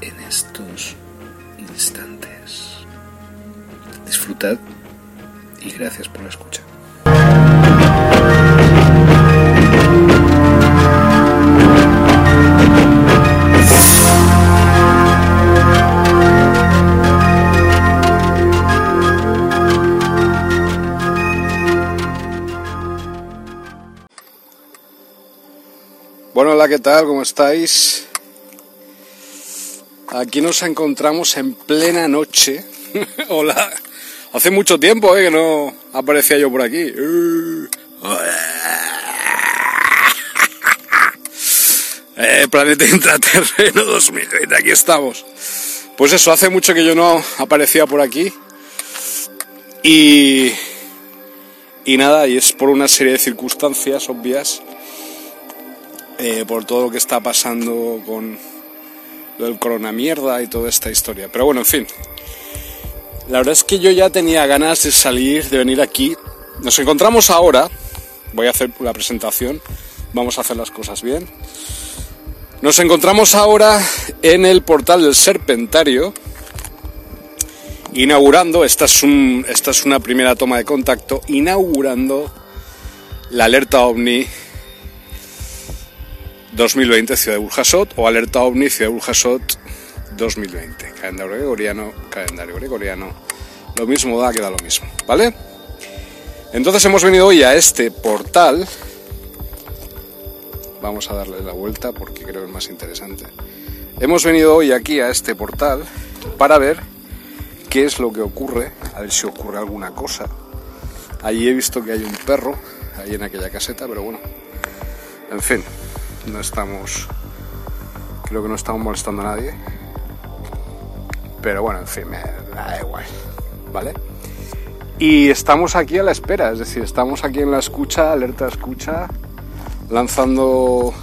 en estos instantes. Disfrutad y gracias por la escucha. Bueno, hola, ¿qué tal? ¿Cómo estáis? Aquí nos encontramos en plena noche. hola. Hace mucho tiempo eh, que no aparecía yo por aquí. Eh, Planeta Intraterreno 2020, aquí estamos. Pues eso, hace mucho que yo no aparecía por aquí. Y. Y nada, y es por una serie de circunstancias obvias eh, por todo lo que está pasando con del coronamierda y toda esta historia. Pero bueno, en fin. La verdad es que yo ya tenía ganas de salir, de venir aquí. Nos encontramos ahora. Voy a hacer la presentación. Vamos a hacer las cosas bien. Nos encontramos ahora en el portal del Serpentario. Inaugurando, esta es, un, esta es una primera toma de contacto, inaugurando la alerta ovni 2020 Ciudad de Burjasot o Alerta OVNI Ciudad de Burjasot 2020. Calendario gregoriano, calendario gregoriano. Lo mismo da, queda lo mismo, ¿vale? Entonces hemos venido hoy a este portal. Vamos a darle la vuelta porque creo que es más interesante. Hemos venido hoy aquí a este portal para ver qué es lo que ocurre, a ver si ocurre alguna cosa. Allí he visto que hay un perro, ahí en aquella caseta, pero bueno, en fin, no estamos creo que no estamos molestando a nadie. Pero bueno en fin me da igual vale y estamos aquí a la espera es decir estamos aquí en la escucha alerta escucha lanzando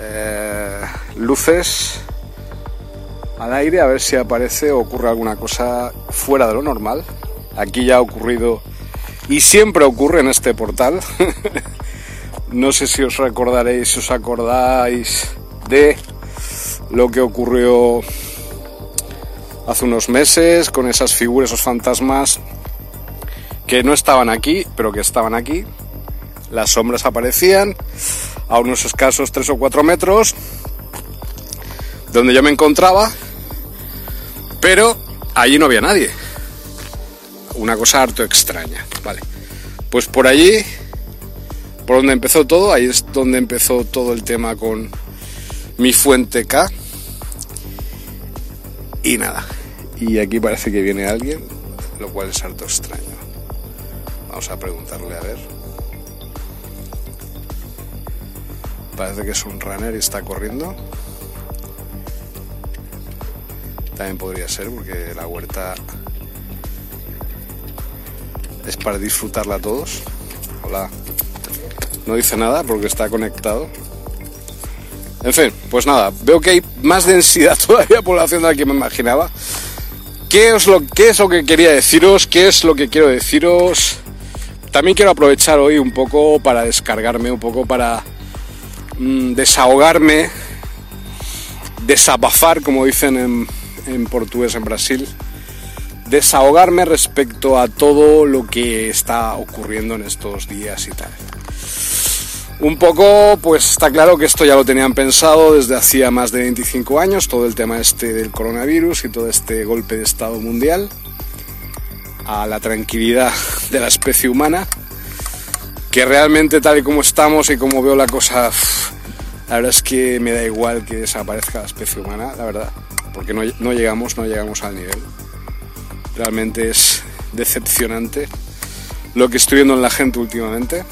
eh, luces al aire a ver si aparece o ocurre alguna cosa fuera de lo normal. Aquí ya ha ocurrido y siempre ocurre en este portal No sé si os recordaréis, si os acordáis de lo que ocurrió hace unos meses con esas figuras, esos fantasmas que no estaban aquí, pero que estaban aquí. Las sombras aparecían a unos escasos 3 o 4 metros donde yo me encontraba, pero allí no había nadie. Una cosa harto extraña, ¿vale? Pues por allí por donde empezó todo, ahí es donde empezó todo el tema con mi fuente K. Y nada, y aquí parece que viene alguien, lo cual es harto extraño. Vamos a preguntarle a ver. Parece que es un runner y está corriendo. También podría ser porque la huerta es para disfrutarla todos. Hola. No dice nada porque está conectado. En fin, pues nada, veo que hay más densidad todavía población de la que me imaginaba. ¿Qué es, lo, ¿Qué es lo que quería deciros? ¿Qué es lo que quiero deciros? También quiero aprovechar hoy un poco para descargarme, un poco para mm, desahogarme, desabafar, como dicen en, en portugués en Brasil, desahogarme respecto a todo lo que está ocurriendo en estos días y tal. Un poco, pues está claro que esto ya lo tenían pensado desde hacía más de 25 años, todo el tema este del coronavirus y todo este golpe de Estado mundial a la tranquilidad de la especie humana, que realmente tal y como estamos y como veo la cosa, la verdad es que me da igual que desaparezca la especie humana, la verdad, porque no, no llegamos, no llegamos al nivel. Realmente es decepcionante lo que estoy viendo en la gente últimamente.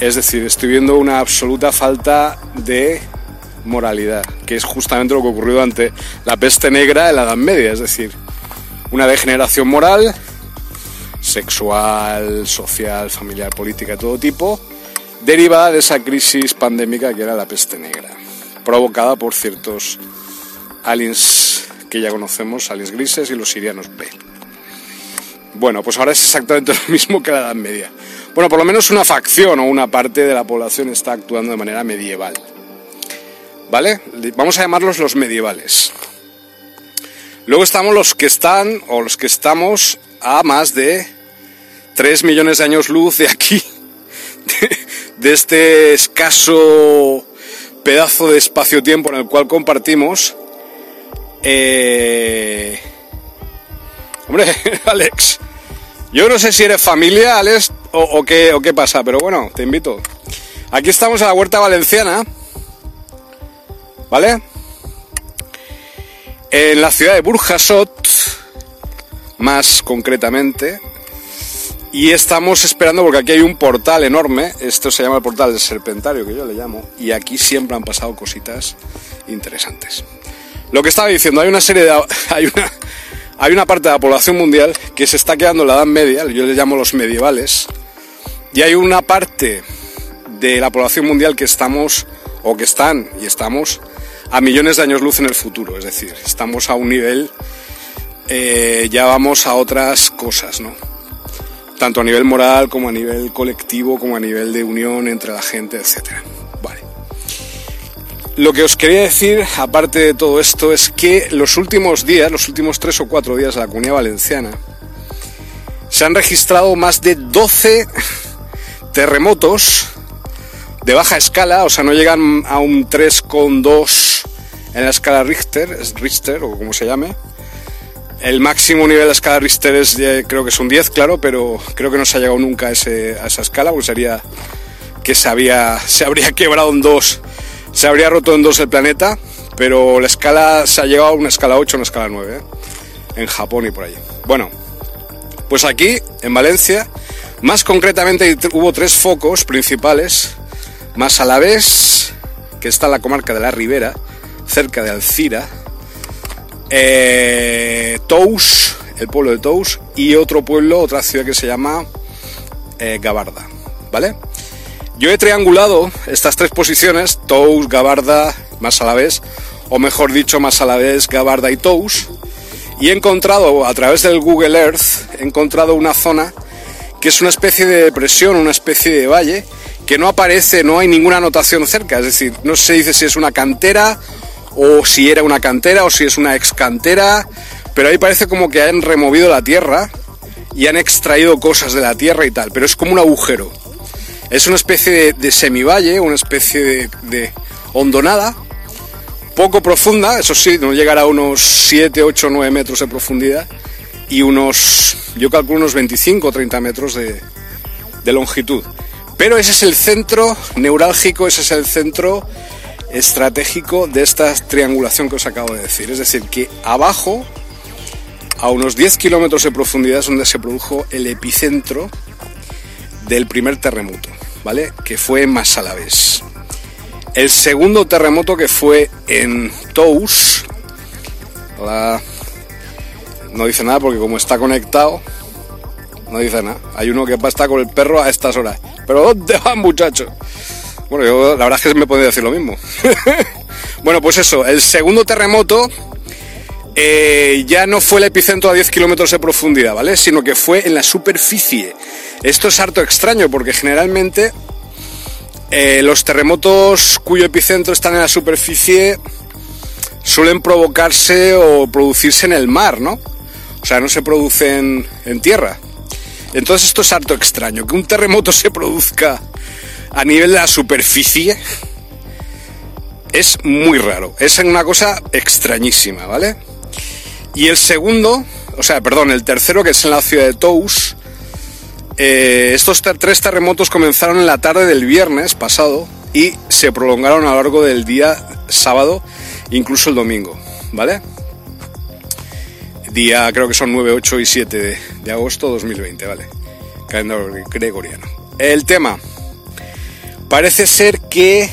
Es decir, estoy viendo una absoluta falta de moralidad, que es justamente lo que ocurrió durante la peste negra en la Edad Media, es decir, una degeneración moral, sexual, social, familiar, política de todo tipo, derivada de esa crisis pandémica que era la peste negra, provocada por ciertos aliens que ya conocemos, aliens grises y los sirianos B. Bueno, pues ahora es exactamente lo mismo que la Edad Media. Bueno, por lo menos una facción o una parte de la población está actuando de manera medieval. ¿Vale? Vamos a llamarlos los medievales. Luego estamos los que están o los que estamos a más de 3 millones de años luz de aquí, de, este escaso pedazo de espacio-tiempo en el cual compartimos. Eh... Hombre, Alex, yo no sé si eres familia, o, qué, o qué pasa, pero bueno, te invito. Aquí estamos en la Huerta Valenciana, ¿vale? En la ciudad de Burjasot, más concretamente, y estamos esperando porque aquí hay un portal enorme, esto se llama el portal del Serpentario, que yo le llamo, y aquí siempre han pasado cositas interesantes. Lo que estaba diciendo, hay una serie de... hay una hay una parte de la población mundial que se está quedando en la Edad Media, yo les llamo los medievales, y hay una parte de la población mundial que estamos, o que están y estamos, a millones de años luz en el futuro. Es decir, estamos a un nivel, eh, ya vamos a otras cosas, ¿no? Tanto a nivel moral como a nivel colectivo, como a nivel de unión entre la gente, etcétera. Lo que os quería decir, aparte de todo esto, es que los últimos días, los últimos tres o cuatro días de la comunidad valenciana, se han registrado más de 12 terremotos de baja escala, o sea, no llegan a un 3,2 en la escala Richter, Richter o como se llame. El máximo nivel de la escala Richter es, creo que es un 10, claro, pero creo que no se ha llegado nunca a, esa escala, porque sería que se, había, se habría quebrado en dos se habría roto en dos el planeta, pero la escala se ha llegado a una escala 8, una escala 9, ¿eh? en Japón y por allí. Bueno, pues aquí, en Valencia, más concretamente hubo tres focos principales, más a la vez, que está en la comarca de la Ribera, cerca de Alcira, eh, Tous, el pueblo de Tous, y otro pueblo, otra ciudad que se llama eh, Gabarda, ¿vale? Yo he triangulado estas tres posiciones, Tous, Gabarda, más a la vez, o mejor dicho, más a la vez, Gabarda y Tous, y he encontrado, a través del Google Earth, he encontrado una zona que es una especie de depresión, una especie de valle, que no aparece, no hay ninguna anotación cerca, es decir, no se dice si es una cantera, o si era una cantera, o si es una ex cantera, pero ahí parece como que han removido la tierra y han extraído cosas de la tierra y tal, pero es como un agujero. Es una especie de, semivalle, una especie de, hondonada, poco profunda, eso sí, no llegará a unos 7, 8, 9 metros de profundidad y unos, yo calculo unos 25 o 30 metros de, de longitud. Pero ese es el centro neurálgico, ese es el centro estratégico de esta triangulación que os acabo de decir. Es decir, que abajo, a unos 10 kilómetros de profundidad, es donde se produjo el epicentro del primer terremoto. ¿Vale? Que fue en Masalaves. El segundo terremoto que fue en Tous, no dice nada porque como está conectado, no dice nada. Hay uno que estar con el perro a estas horas. Pero ¿dónde van muchachos? Bueno, yo la verdad es que me podría decir lo mismo. bueno, pues eso, el segundo terremoto eh, ya no fue el epicentro a 10 kilómetros de profundidad, ¿vale? Sino que fue en la superficie. Esto es harto extraño porque generalmente eh, los terremotos cuyo epicentro están en la superficie suelen provocarse o producirse en el mar, ¿no? O sea, no se producen en tierra. Entonces esto es harto extraño, que un terremoto se produzca a nivel de la superficie es muy raro, es una cosa extrañísima, ¿vale? Y el segundo, o sea, perdón, el tercero que es en la ciudad de Tous, eh, estos tres terremotos comenzaron en la tarde del viernes pasado y se prolongaron a lo largo del día sábado, incluso el domingo, ¿vale? Día creo que son 9, 8 y 7 de, de agosto 2020, ¿vale? Calendario gregoriano. El tema. Parece ser que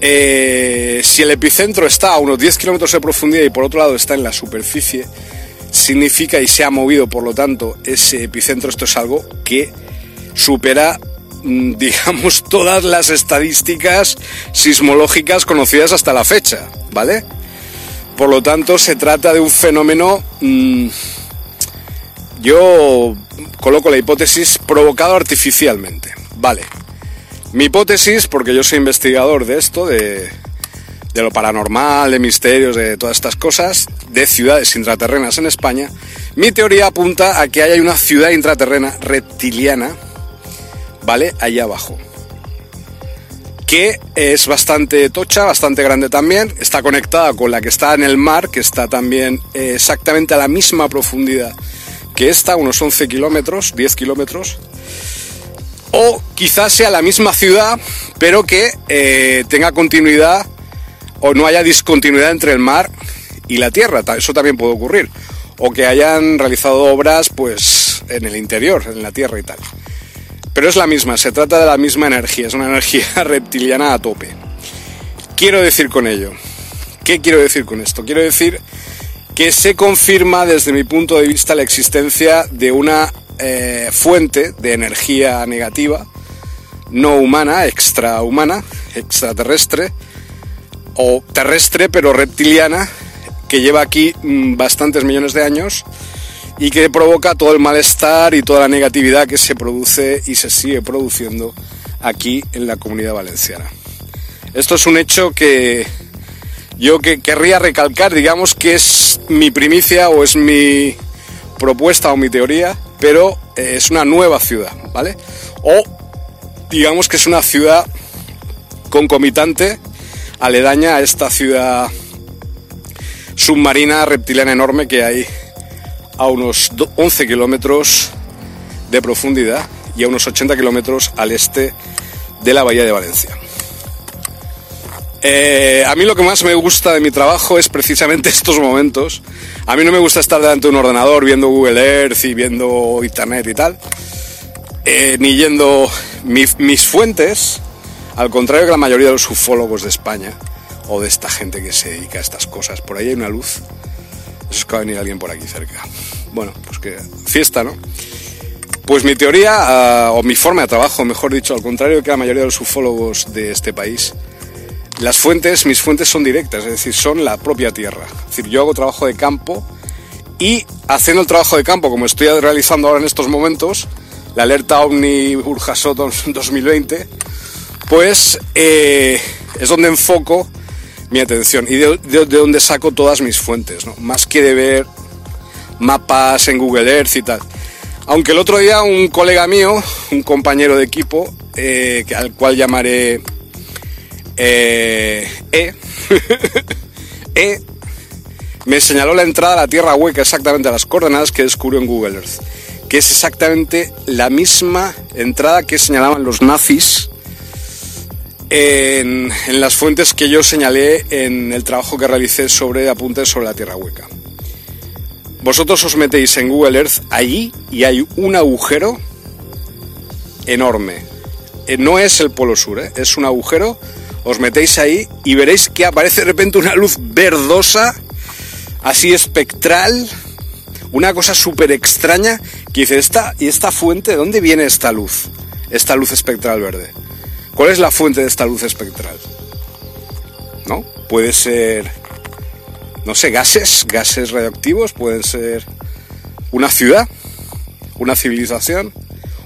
eh, si el epicentro está a unos 10 kilómetros de profundidad y por otro lado está en la superficie, significa y se ha movido, por lo tanto, ese epicentro, esto es algo que supera, mm, digamos, todas las estadísticas sismológicas conocidas hasta la fecha, ¿vale? Por lo tanto, se trata de un fenómeno, mm, yo coloco la hipótesis, provocado artificialmente, ¿vale? Mi hipótesis, porque yo soy investigador de esto, de, lo paranormal, de misterios, de todas estas cosas, de ciudades intraterrenas en España, mi teoría apunta a que hay una ciudad intraterrena reptiliana, ¿vale? Allá abajo. Que es bastante tocha, bastante grande también, está conectada con la que está en el mar, que está también exactamente a la misma profundidad que esta, unos 11 kilómetros, 10 kilómetros, o quizás sea la misma ciudad, pero que eh, tenga continuidad o no haya discontinuidad entre el mar y la tierra. Eso también puede ocurrir. O que hayan realizado obras pues en el interior, en la tierra y tal. Pero es la misma, se trata de la misma energía, es una energía reptiliana a tope. Quiero decir con ello, ¿qué quiero decir con esto? Quiero decir que se confirma desde mi punto de vista la existencia de una eh, fuente de energía negativa, no humana, extrahumana, extraterrestre, o terrestre pero reptiliana, que lleva aquí mm, bastantes millones de años y que provoca todo el malestar y toda la negatividad que se produce y se sigue produciendo aquí en la comunidad valenciana. Esto es un hecho que yo que querría recalcar, digamos que es mi primicia o es mi propuesta o mi teoría pero eh, es una nueva ciudad, ¿vale? O digamos que es una ciudad concomitante, aledaña a esta ciudad submarina reptiliana enorme que hay a unos 11 kilómetros de profundidad y a unos 80 kilómetros al este de la bahía de Valencia. Eh, a mí lo que más me gusta de mi trabajo es precisamente estos momentos. A mí no me gusta estar delante de un ordenador viendo Google Earth y viendo Internet y tal, eh, ni yendo mis fuentes, al contrario que la mayoría de los ufólogos de España o de esta gente que se dedica a estas cosas. Por ahí hay una luz. Eso es que va a venir alguien por aquí cerca. Bueno, pues que fiesta, ¿no? Pues mi teoría, ah, o mi forma de trabajo, mejor dicho, al contrario que la mayoría de los ufólogos de este país, las fuentes, mis fuentes son directas, es decir, son la propia tierra. Es decir, yo hago trabajo de campo y haciendo el trabajo de campo, como estoy realizando ahora en estos momentos, la alerta OVNI Urjasot 2020, pues eh, es donde enfoco mi atención y de, donde saco todas mis fuentes, ¿no? más que de ver mapas en Google Earth y tal. Aunque el otro día un colega mío, un compañero de equipo, eh, al cual llamaré eh, e, e me señaló la entrada a la Tierra Hueca exactamente a las coordenadas que descubrió en Google Earth, que es exactamente la misma entrada que señalaban los nazis en, las fuentes que yo señalé en el trabajo que realicé sobre apuntes sobre la Tierra Hueca. Vosotros os metéis en Google Earth allí y hay un agujero enorme. Eh, no es el Polo Sur, ¿eh? es un agujero os metéis ahí y veréis que aparece de repente una luz verdosa, así espectral, una cosa súper extraña, que dice, ¿esta, ¿y esta fuente? ¿De dónde viene esta luz? Esta luz espectral verde. ¿Cuál es la fuente de esta luz espectral? ¿No? Puede ser, no sé, gases, gases radioactivos, pueden ser una ciudad, una civilización,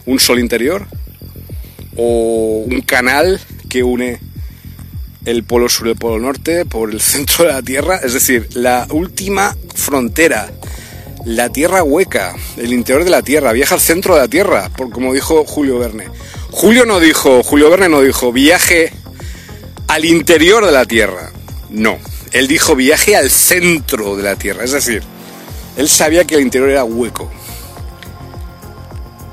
un sol interior o un canal que une el polo sur y el polo norte, por el centro de la Tierra, es decir, la última frontera la Tierra hueca, el interior de la Tierra, viaja al centro de la Tierra, por, como dijo Julio Verne. Julio no dijo, Julio Verne no dijo viaje al interior de la Tierra. No, él dijo viaje al centro de la Tierra, es decir, él sabía que el interior era hueco.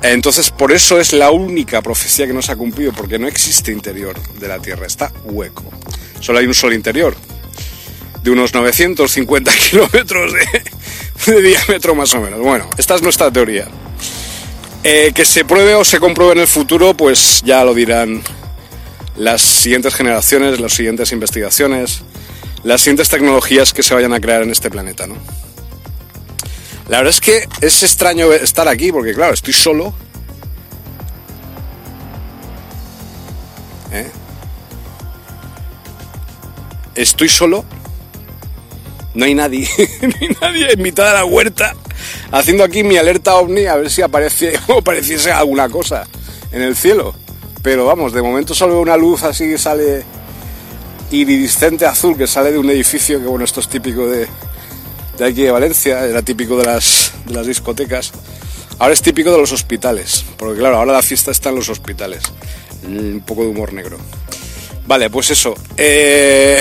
Entonces, por eso es la única profecía que no se ha cumplido, porque no existe interior de la Tierra, está hueco. Solo hay un solo interior, de unos 950 kilómetros de, diámetro más o menos. Bueno, esta es nuestra teoría. Eh, que se pruebe o se compruebe en el futuro, pues ya lo dirán las siguientes generaciones, las siguientes investigaciones, las siguientes tecnologías que se vayan a crear en este planeta, ¿no? La verdad es que es extraño estar aquí porque, claro, estoy solo. ¿Eh? Estoy solo. No hay nadie, nadie en mitad de la huerta haciendo aquí mi alerta ovni a ver si aparece o apareciese alguna cosa en el cielo. Pero vamos, de momento solo veo una luz así que sale iridiscente azul que sale de un edificio que bueno, esto es típico de, de aquí de Valencia, era típico de las, discotecas. Ahora es típico de los hospitales, porque claro, ahora la fiesta está en los hospitales. Un poco de humor negro. Vale, pues eso. Eh,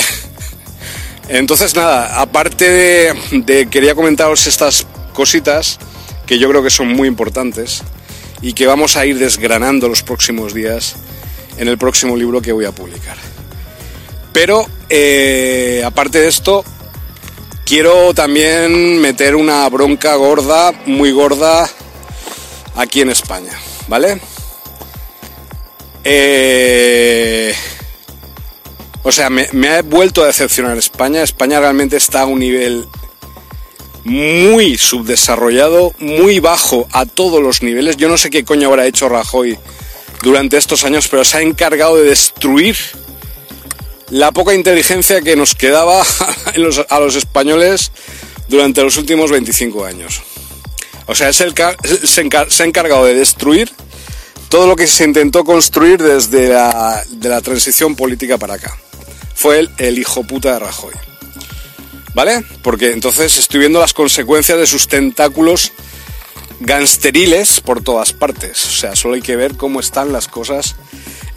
entonces nada, aparte de, de, quería comentaros estas cositas que yo creo que son muy importantes y que vamos a ir desgranando los próximos días en el próximo libro que voy a publicar. Pero eh, aparte de esto, quiero también meter una bronca gorda, muy gorda, aquí en España, ¿vale? Eh, o sea, me, me ha vuelto a decepcionar España. España realmente está a un nivel muy subdesarrollado, muy bajo a todos los niveles. Yo no sé qué coño habrá hecho Rajoy durante estos años, pero se ha encargado de destruir la poca inteligencia que nos quedaba a los, españoles durante los últimos 25 años. O sea, es el, se, ha encargado de destruir todo lo que se intentó construir desde la, transición política para acá. Fue el, el hijo puta de Rajoy. ¿Vale? Porque entonces estoy viendo las consecuencias de sus tentáculos gangsteriles por todas partes. O sea, solo hay que ver cómo están las cosas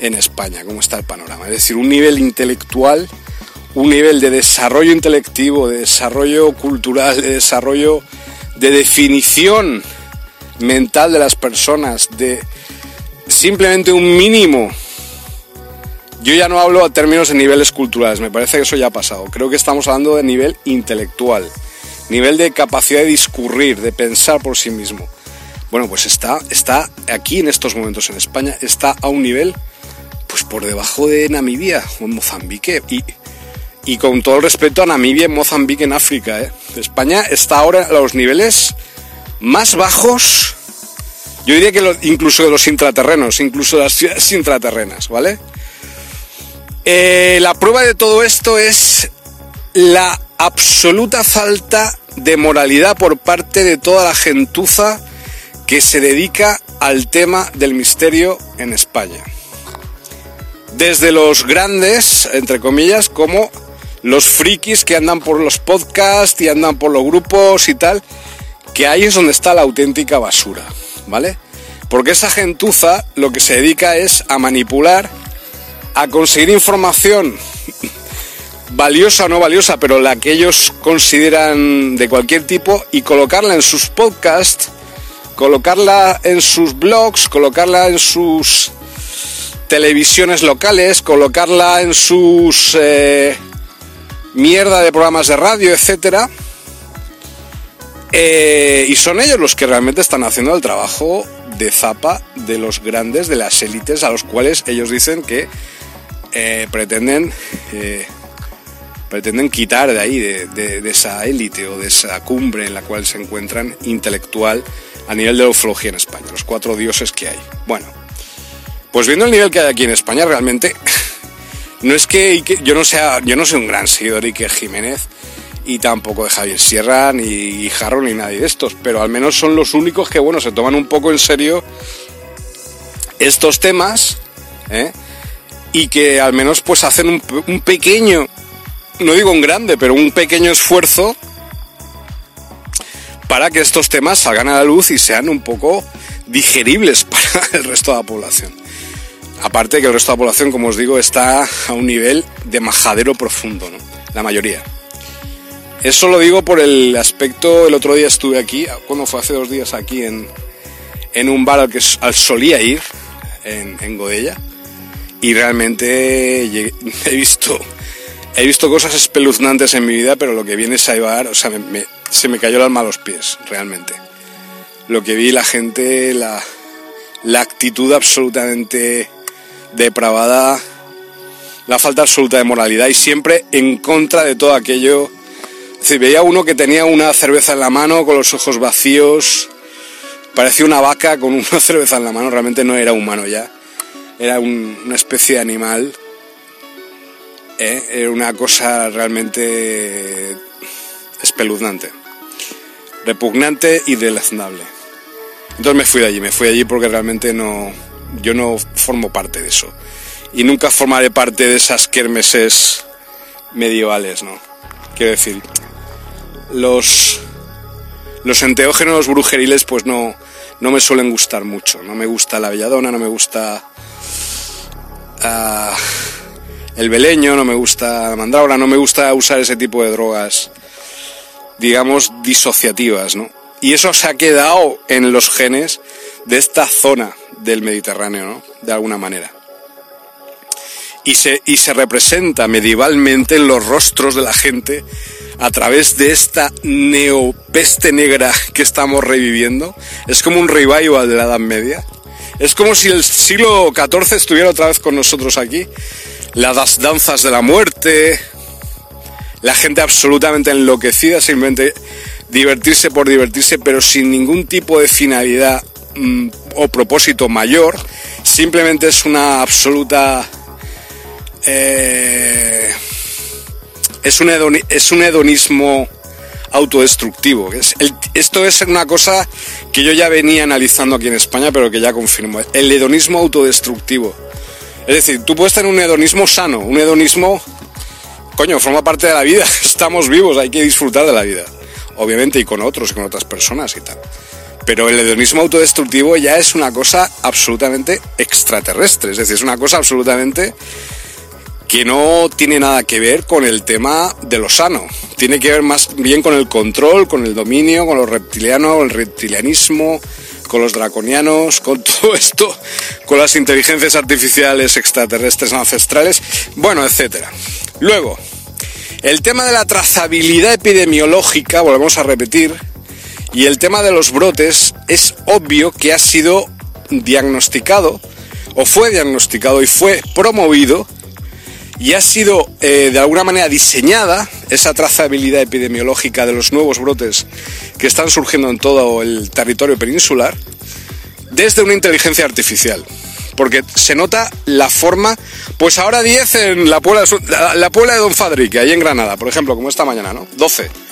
en España, cómo está el panorama. Es decir, un nivel intelectual, un nivel de desarrollo intelectivo, de desarrollo cultural, de desarrollo de definición mental de las personas, de simplemente un mínimo. Yo ya no hablo a términos de niveles culturales, me parece que eso ya ha pasado. Creo que estamos hablando de nivel intelectual, nivel de capacidad de discurrir, de pensar por sí mismo. Bueno, pues está, está aquí en estos momentos en España, está a un nivel pues por debajo de Namibia o Mozambique. Y, y con todo el respeto a Namibia y Mozambique en África. ¿eh? España está ahora a los niveles más bajos, yo diría que incluso de los intraterrenos, incluso de las ciudades intraterrenas, ¿vale? Eh, la prueba de todo esto es la absoluta falta de moralidad por parte de toda la gentuza que se dedica al tema del misterio en España desde los grandes, entre comillas, como los frikis que andan por los podcasts y andan por los grupos y tal, que ahí es donde está la auténtica basura, ¿vale? Porque esa gentuza lo que se dedica es a manipular, a conseguir información valiosa o no valiosa, pero la que ellos consideran de cualquier tipo y colocarla en sus podcasts, colocarla en sus blogs, colocarla en sus televisiones locales, colocarla en sus eh, mierda de programas de radio, etcétera. Eh, y son ellos los que realmente están haciendo el trabajo de zapa de los grandes, de las élites, a los cuales ellos dicen que eh, pretenden, pretenden quitar de ahí, de, esa élite o de esa cumbre en la cual se encuentran intelectual a nivel de ufología en España, los cuatro dioses que hay. Bueno, pues viendo el nivel que hay aquí en España, realmente no es que yo no sea, yo no soy un gran seguidor de Iker Jiménez y tampoco de Javier Sierra ni Jarro ni nadie de estos, pero al menos son los únicos que bueno se toman un poco en serio estos temas ¿eh? y que al menos pues hacen un, un pequeño, no digo un grande, pero un pequeño esfuerzo para que estos temas salgan a la luz y sean un poco digeribles para el resto de la población. Aparte que el resto de la población, como os digo, está a un nivel de majadero profundo, ¿no? La mayoría. Eso lo digo por el aspecto, el otro día estuve aquí, cuando fue hace dos días aquí en, en un bar al que al solía ir, en, en Godella, y realmente he visto, he visto cosas espeluznantes en mi vida, pero lo que viene es a llevar, o sea, se me cayó el alma a los pies, realmente. Lo que vi, la gente, la, la actitud absolutamente depravada, la falta absoluta de moralidad y siempre en contra de todo aquello Sí, veía uno que tenía una cerveza en la mano con los ojos vacíos. Parecía una vaca con una cerveza en la mano. Realmente no era humano ya. Era una especie de animal. ¿eh? Era una cosa realmente espeluznante. Repugnante y deleznable. Entonces me fui de allí. Me fui de allí porque realmente no... Yo no formo parte de eso. Y nunca formaré parte de esas kermeses medievales, ¿no? Quiero decir, los, los enteógenos brujeriles pues no, no me suelen gustar mucho. No me gusta la belladona, no me gusta uh, el beleño, no me gusta la mandrágora, no me gusta usar ese tipo de drogas, digamos, disociativas, ¿no? Y eso se ha quedado en los genes de esta zona del Mediterráneo, ¿no? De alguna manera. Y se, y se representa medievalmente en los rostros de la gente a través de esta neopeste negra que estamos reviviendo. Es como un revival de la Edad Media. Es como si el siglo XIV estuviera otra vez con nosotros aquí. Las danzas de la muerte, la gente absolutamente enloquecida, simplemente divertirse por divertirse, pero sin ningún tipo de finalidad mm, o propósito mayor. Simplemente es una absoluta... Eh, es un, es un hedonismo autodestructivo. Es esto es una cosa que yo ya venía analizando aquí en España, pero que ya confirmo. El hedonismo autodestructivo. Es decir, tú puedes tener un hedonismo sano, un hedonismo, coño, forma parte de la vida. Estamos vivos, hay que disfrutar de la vida. Obviamente, y con otros, y con otras personas y tal. Pero el hedonismo autodestructivo ya es una cosa absolutamente extraterrestre. Es decir, es una cosa absolutamente que no tiene nada que ver con el tema de lo sano. Tiene que ver más bien con el control, con el dominio, con los reptilianos, el reptilianismo, con los draconianos, con todo esto, con las inteligencias artificiales extraterrestres ancestrales, bueno, etcétera. Luego, el tema de la trazabilidad epidemiológica, volvemos a repetir, y el tema de los brotes es obvio que ha sido diagnosticado, o fue diagnosticado y fue promovido y ha sido eh, de alguna manera diseñada esa trazabilidad epidemiológica de los nuevos brotes que están surgiendo en todo el territorio peninsular desde una inteligencia artificial. Porque se nota la forma, pues ahora 10 en la Puebla, la, Puebla de Don Fadrique, ahí en Granada, por ejemplo, como esta mañana, ¿no? 12.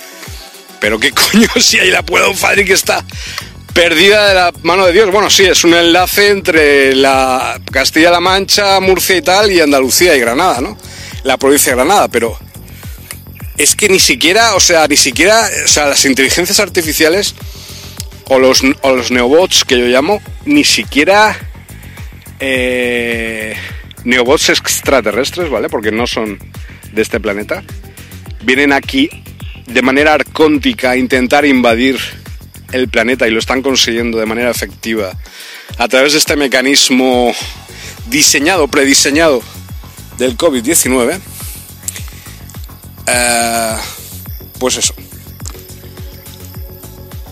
Pero qué coño si hay la Puebla de Don Fadrique está perdida de la mano de Dios. Bueno, sí, es un enlace entre la Castilla-La Mancha, Murcia y tal, y Andalucía y Granada, ¿no? La provincia de Granada, pero es que ni siquiera, o sea, ni siquiera, o sea, las inteligencias artificiales o los, o los neobots que yo llamo, ni siquiera eh, neobots extraterrestres, ¿vale? Porque no son de este planeta. Vienen aquí de manera arcóntica intentar invadir el planeta y lo están consiguiendo de manera efectiva a través de este mecanismo diseñado, prediseñado del COVID-19, eh, pues eso.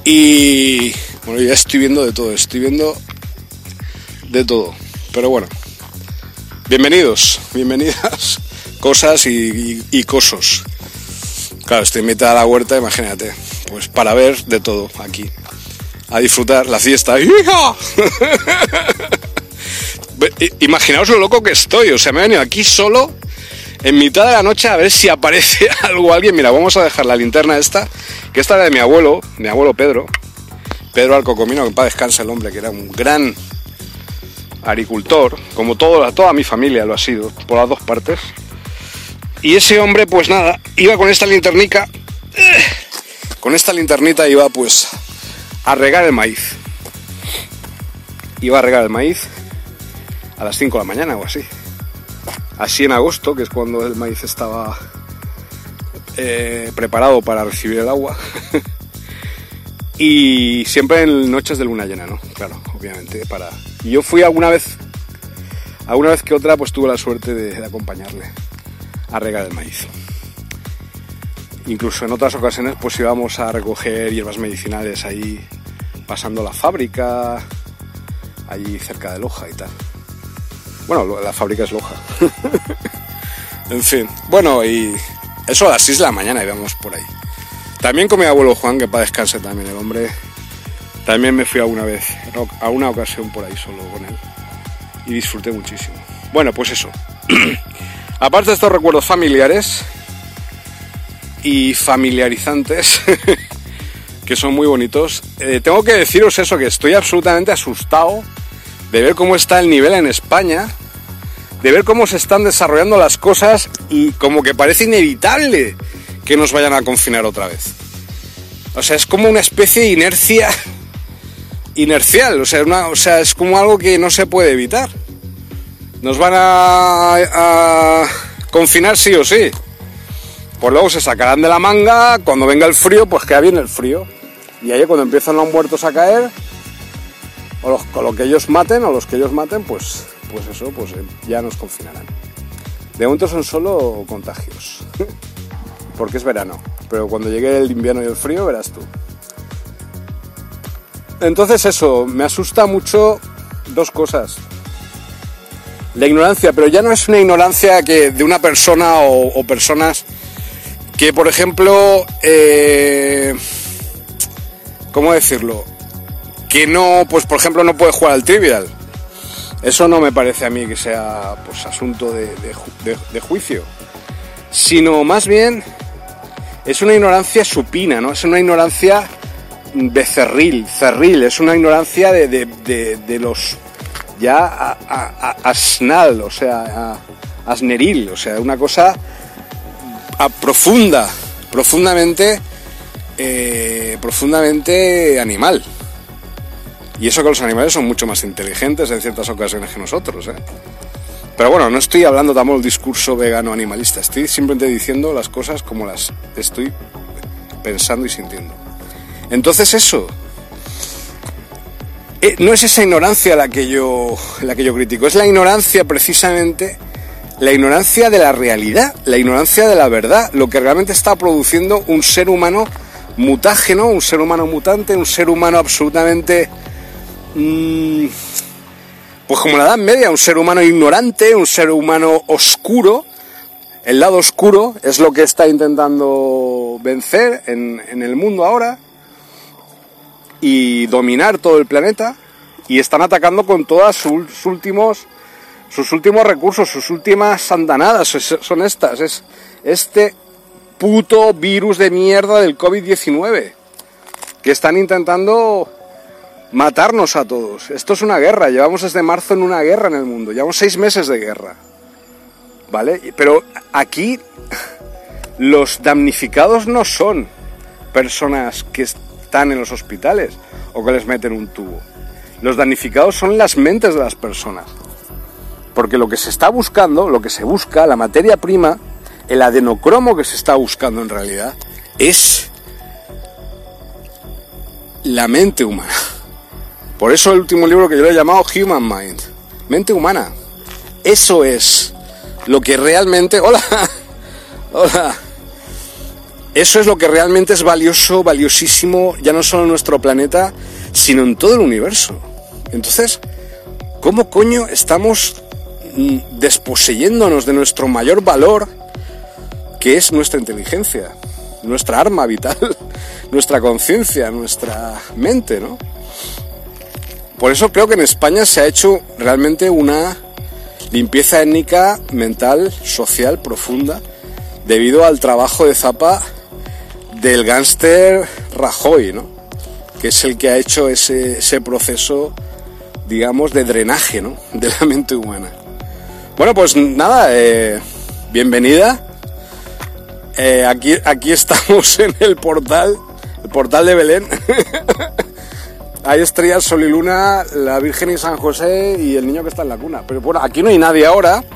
Y bueno, ya estoy viendo de todo, estoy viendo de todo. Pero bueno, bienvenidos, bienvenidas cosas y, y, cosos. Claro, estoy en mitad de la huerta, imagínate pues para ver de todo aquí. A disfrutar la fiesta. Imaginaos lo loco que estoy. O sea, me he venido aquí solo en mitad de la noche a ver si aparece algo, alguien. Mira, vamos a dejar la linterna esta, que esta era de mi abuelo, mi abuelo Pedro. Pedro Alcocomino, que en paz descanse el hombre, que era un gran agricultor, como toda mi familia lo ha sido, por las dos partes. Y ese hombre, pues nada, iba con esta linternica. con esta linternita iba pues a regar el maíz. Iba a regar el maíz a las 5 de la mañana o así. Así en agosto, que es cuando el maíz estaba eh, preparado para recibir el agua. y siempre en noches de luna llena, ¿no? Claro, obviamente. Para... Y yo fui alguna vez, alguna vez que otra, pues tuve la suerte de acompañarle a regar el maíz. Incluso en otras ocasiones pues íbamos a recoger hierbas medicinales ahí pasando la fábrica, allí cerca de Loja y tal. Bueno, la fábrica es Loja. en fin, bueno, y eso a las 6 de la mañana íbamos por ahí. También con mi abuelo Juan, que para descanse también el hombre. También me fui alguna vez, a una ocasión por ahí solo con él. Y disfruté muchísimo. Bueno, pues eso. Aparte de estos recuerdos familiares y familiarizantes, que son muy bonitos, eh, tengo que deciros eso, que estoy absolutamente asustado de ver cómo está el nivel en España, de ver cómo se están desarrollando las cosas y como que parece inevitable que nos vayan a confinar otra vez. O sea, es como una especie de inercia inercial, o o sea, es como algo que no se puede evitar. Nos van a, confinar sí o sí. Pues luego se sacarán de la manga, cuando venga el frío, pues queda bien el frío. Y ahí cuando empiezan los muertos a caer, o con lo que ellos maten, o los que ellos maten, pues, pues eso, pues eh, ya nos confinarán. De momento son solo contagios, porque es verano. Pero cuando llegue el invierno y el frío, verás tú. Entonces eso, me asusta mucho dos cosas la ignorancia, pero ya no es una ignorancia que de una persona o, personas que, por ejemplo, eh, ¿cómo decirlo? Que no, pues por ejemplo, no puede jugar al trivial. Eso no me parece a mí que sea pues asunto de, de juicio, sino más bien es una ignorancia supina, ¿no? Es una ignorancia becerril, cerril, es una ignorancia de, los ya asnal, o sea, asneril, o sea, una cosa profunda, profundamente, eh, profundamente animal. Y eso que los animales son mucho más inteligentes en ciertas ocasiones que nosotros. ¿eh? Pero bueno, no estoy hablando tampoco del discurso vegano animalista, estoy simplemente diciendo las cosas como las estoy pensando y sintiendo. Entonces eso, eh, no es esa ignorancia la que yo la que yo critico, es la ignorancia precisamente la ignorancia de la realidad, la ignorancia de la verdad, lo que realmente está produciendo un ser humano mutágeno, un ser humano mutante, un ser humano absolutamente mm, pues como la Edad Media, un ser humano ignorante, un ser humano oscuro. El lado oscuro es lo que está intentando vencer en, en el mundo ahora y dominar todo el planeta y están atacando con todas sus últimos sus últimos recursos, sus últimas andanadas son estas, es este puto virus de mierda del COVID-19 que están intentando matarnos a todos. Esto es una guerra, llevamos desde marzo en una guerra en el mundo, llevamos seis meses de guerra. ¿Vale? Pero aquí los damnificados no son personas que están en los hospitales o que les meten un tubo. Los damnificados son las mentes de las personas. Porque lo que se está buscando, lo que se busca, la materia prima, el adenocromo que se está buscando en realidad, es la mente humana. Por eso el último libro que yo le he llamado Human Mind, mente humana. Eso es lo que realmente... Hola, hola. Eso es lo que realmente es valioso, valiosísimo, ya no solo en nuestro planeta, sino en todo el universo. Entonces, ¿cómo coño estamos mm, desposeyéndonos de nuestro mayor valor, que es nuestra inteligencia, nuestra arma vital, nuestra conciencia, nuestra mente, ¿no? Por eso creo que en España se ha hecho realmente una limpieza étnica, mental, social profunda, debido al trabajo de Zapa del gángster Rajoy, ¿no? que es el que ha hecho ese, proceso, digamos, de drenaje ¿no? de la mente humana. Bueno, pues nada, eh, bienvenida. Eh, aquí, aquí estamos en el portal, el portal de Belén. hay estrellas, sol y luna, la Virgen y San José y el niño que está en la cuna. Pero bueno, aquí no hay nadie ahora.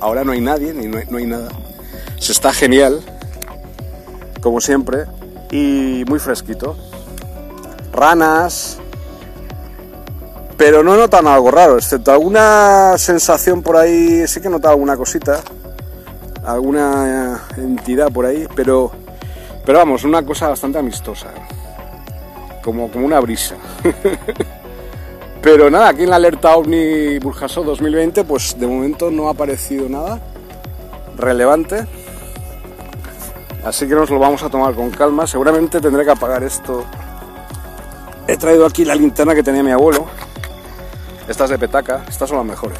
Ahora no hay nadie, ni no hay, no hay nada. Se está genial, como siempre, y muy fresquito. Ranas, pero no he notado algo raro, excepto alguna sensación por ahí, sí que he notado alguna cosita, alguna entidad por ahí, pero, pero vamos, una cosa bastante amistosa, como, como una brisa. pero nada, aquí en la alerta OVNI Burjasó 2020, pues de momento no ha aparecido nada relevante. Así que nos lo vamos a tomar con calma. Seguramente tendré que apagar esto. He traído aquí la linterna que tenía mi abuelo estas de petaca, estas son las mejores.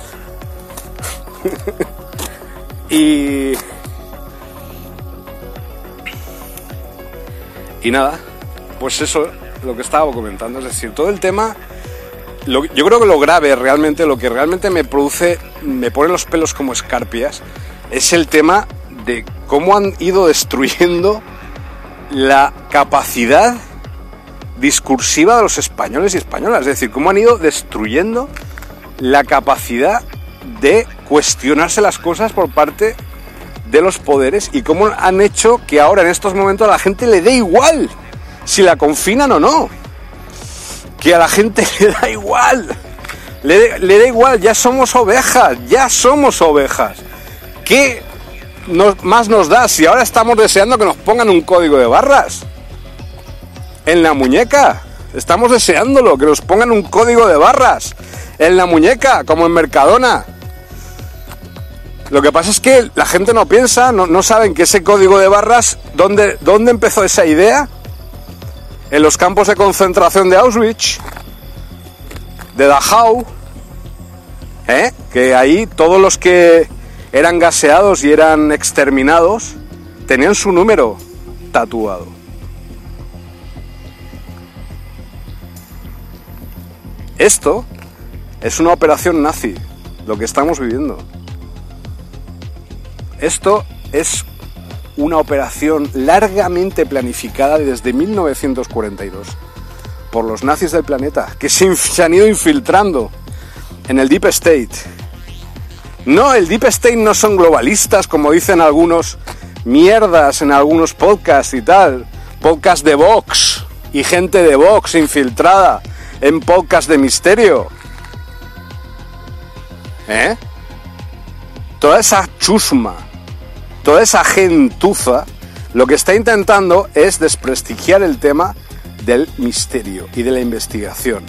y. Y nada, pues eso, lo que estaba comentando, es decir, todo el tema. yo creo que lo grave realmente, lo que realmente me produce, me pone los pelos como escarpias, es el tema de cómo han ido destruyendo la capacidad discursiva de los españoles y españolas, es decir, cómo han ido destruyendo la capacidad de cuestionarse las cosas por parte de los poderes y cómo han hecho que ahora en estos momentos a la gente le dé igual si la confinan o no. Que a la gente le da igual. Le, le da igual, ya somos ovejas, ya somos ovejas. ¿Qué más nos da si ahora estamos deseando que nos pongan un código de barras? en la muñeca. Estamos deseándolo, que nos pongan un código de barras en la muñeca, como en Mercadona. Lo que pasa es que la gente no piensa, no, saben que ese código de barras, ¿dónde, ¿dónde empezó esa idea? En los campos de concentración de Auschwitz, de Dachau, ¿eh? que ahí todos los que eran gaseados y eran exterminados tenían su número tatuado. Esto es una operación nazi, lo que estamos viviendo. Esto es una operación largamente planificada desde 1942 por los nazis del planeta, que se, han ido infiltrando en el Deep State. No, el Deep State no son globalistas, como dicen algunos mierdas en algunos podcasts y tal. Podcasts de Vox y gente de Vox infiltrada en podcast de misterio. ¿Eh? Toda esa chusma, toda esa gentuza, lo que está intentando es desprestigiar el tema del misterio y de la investigación.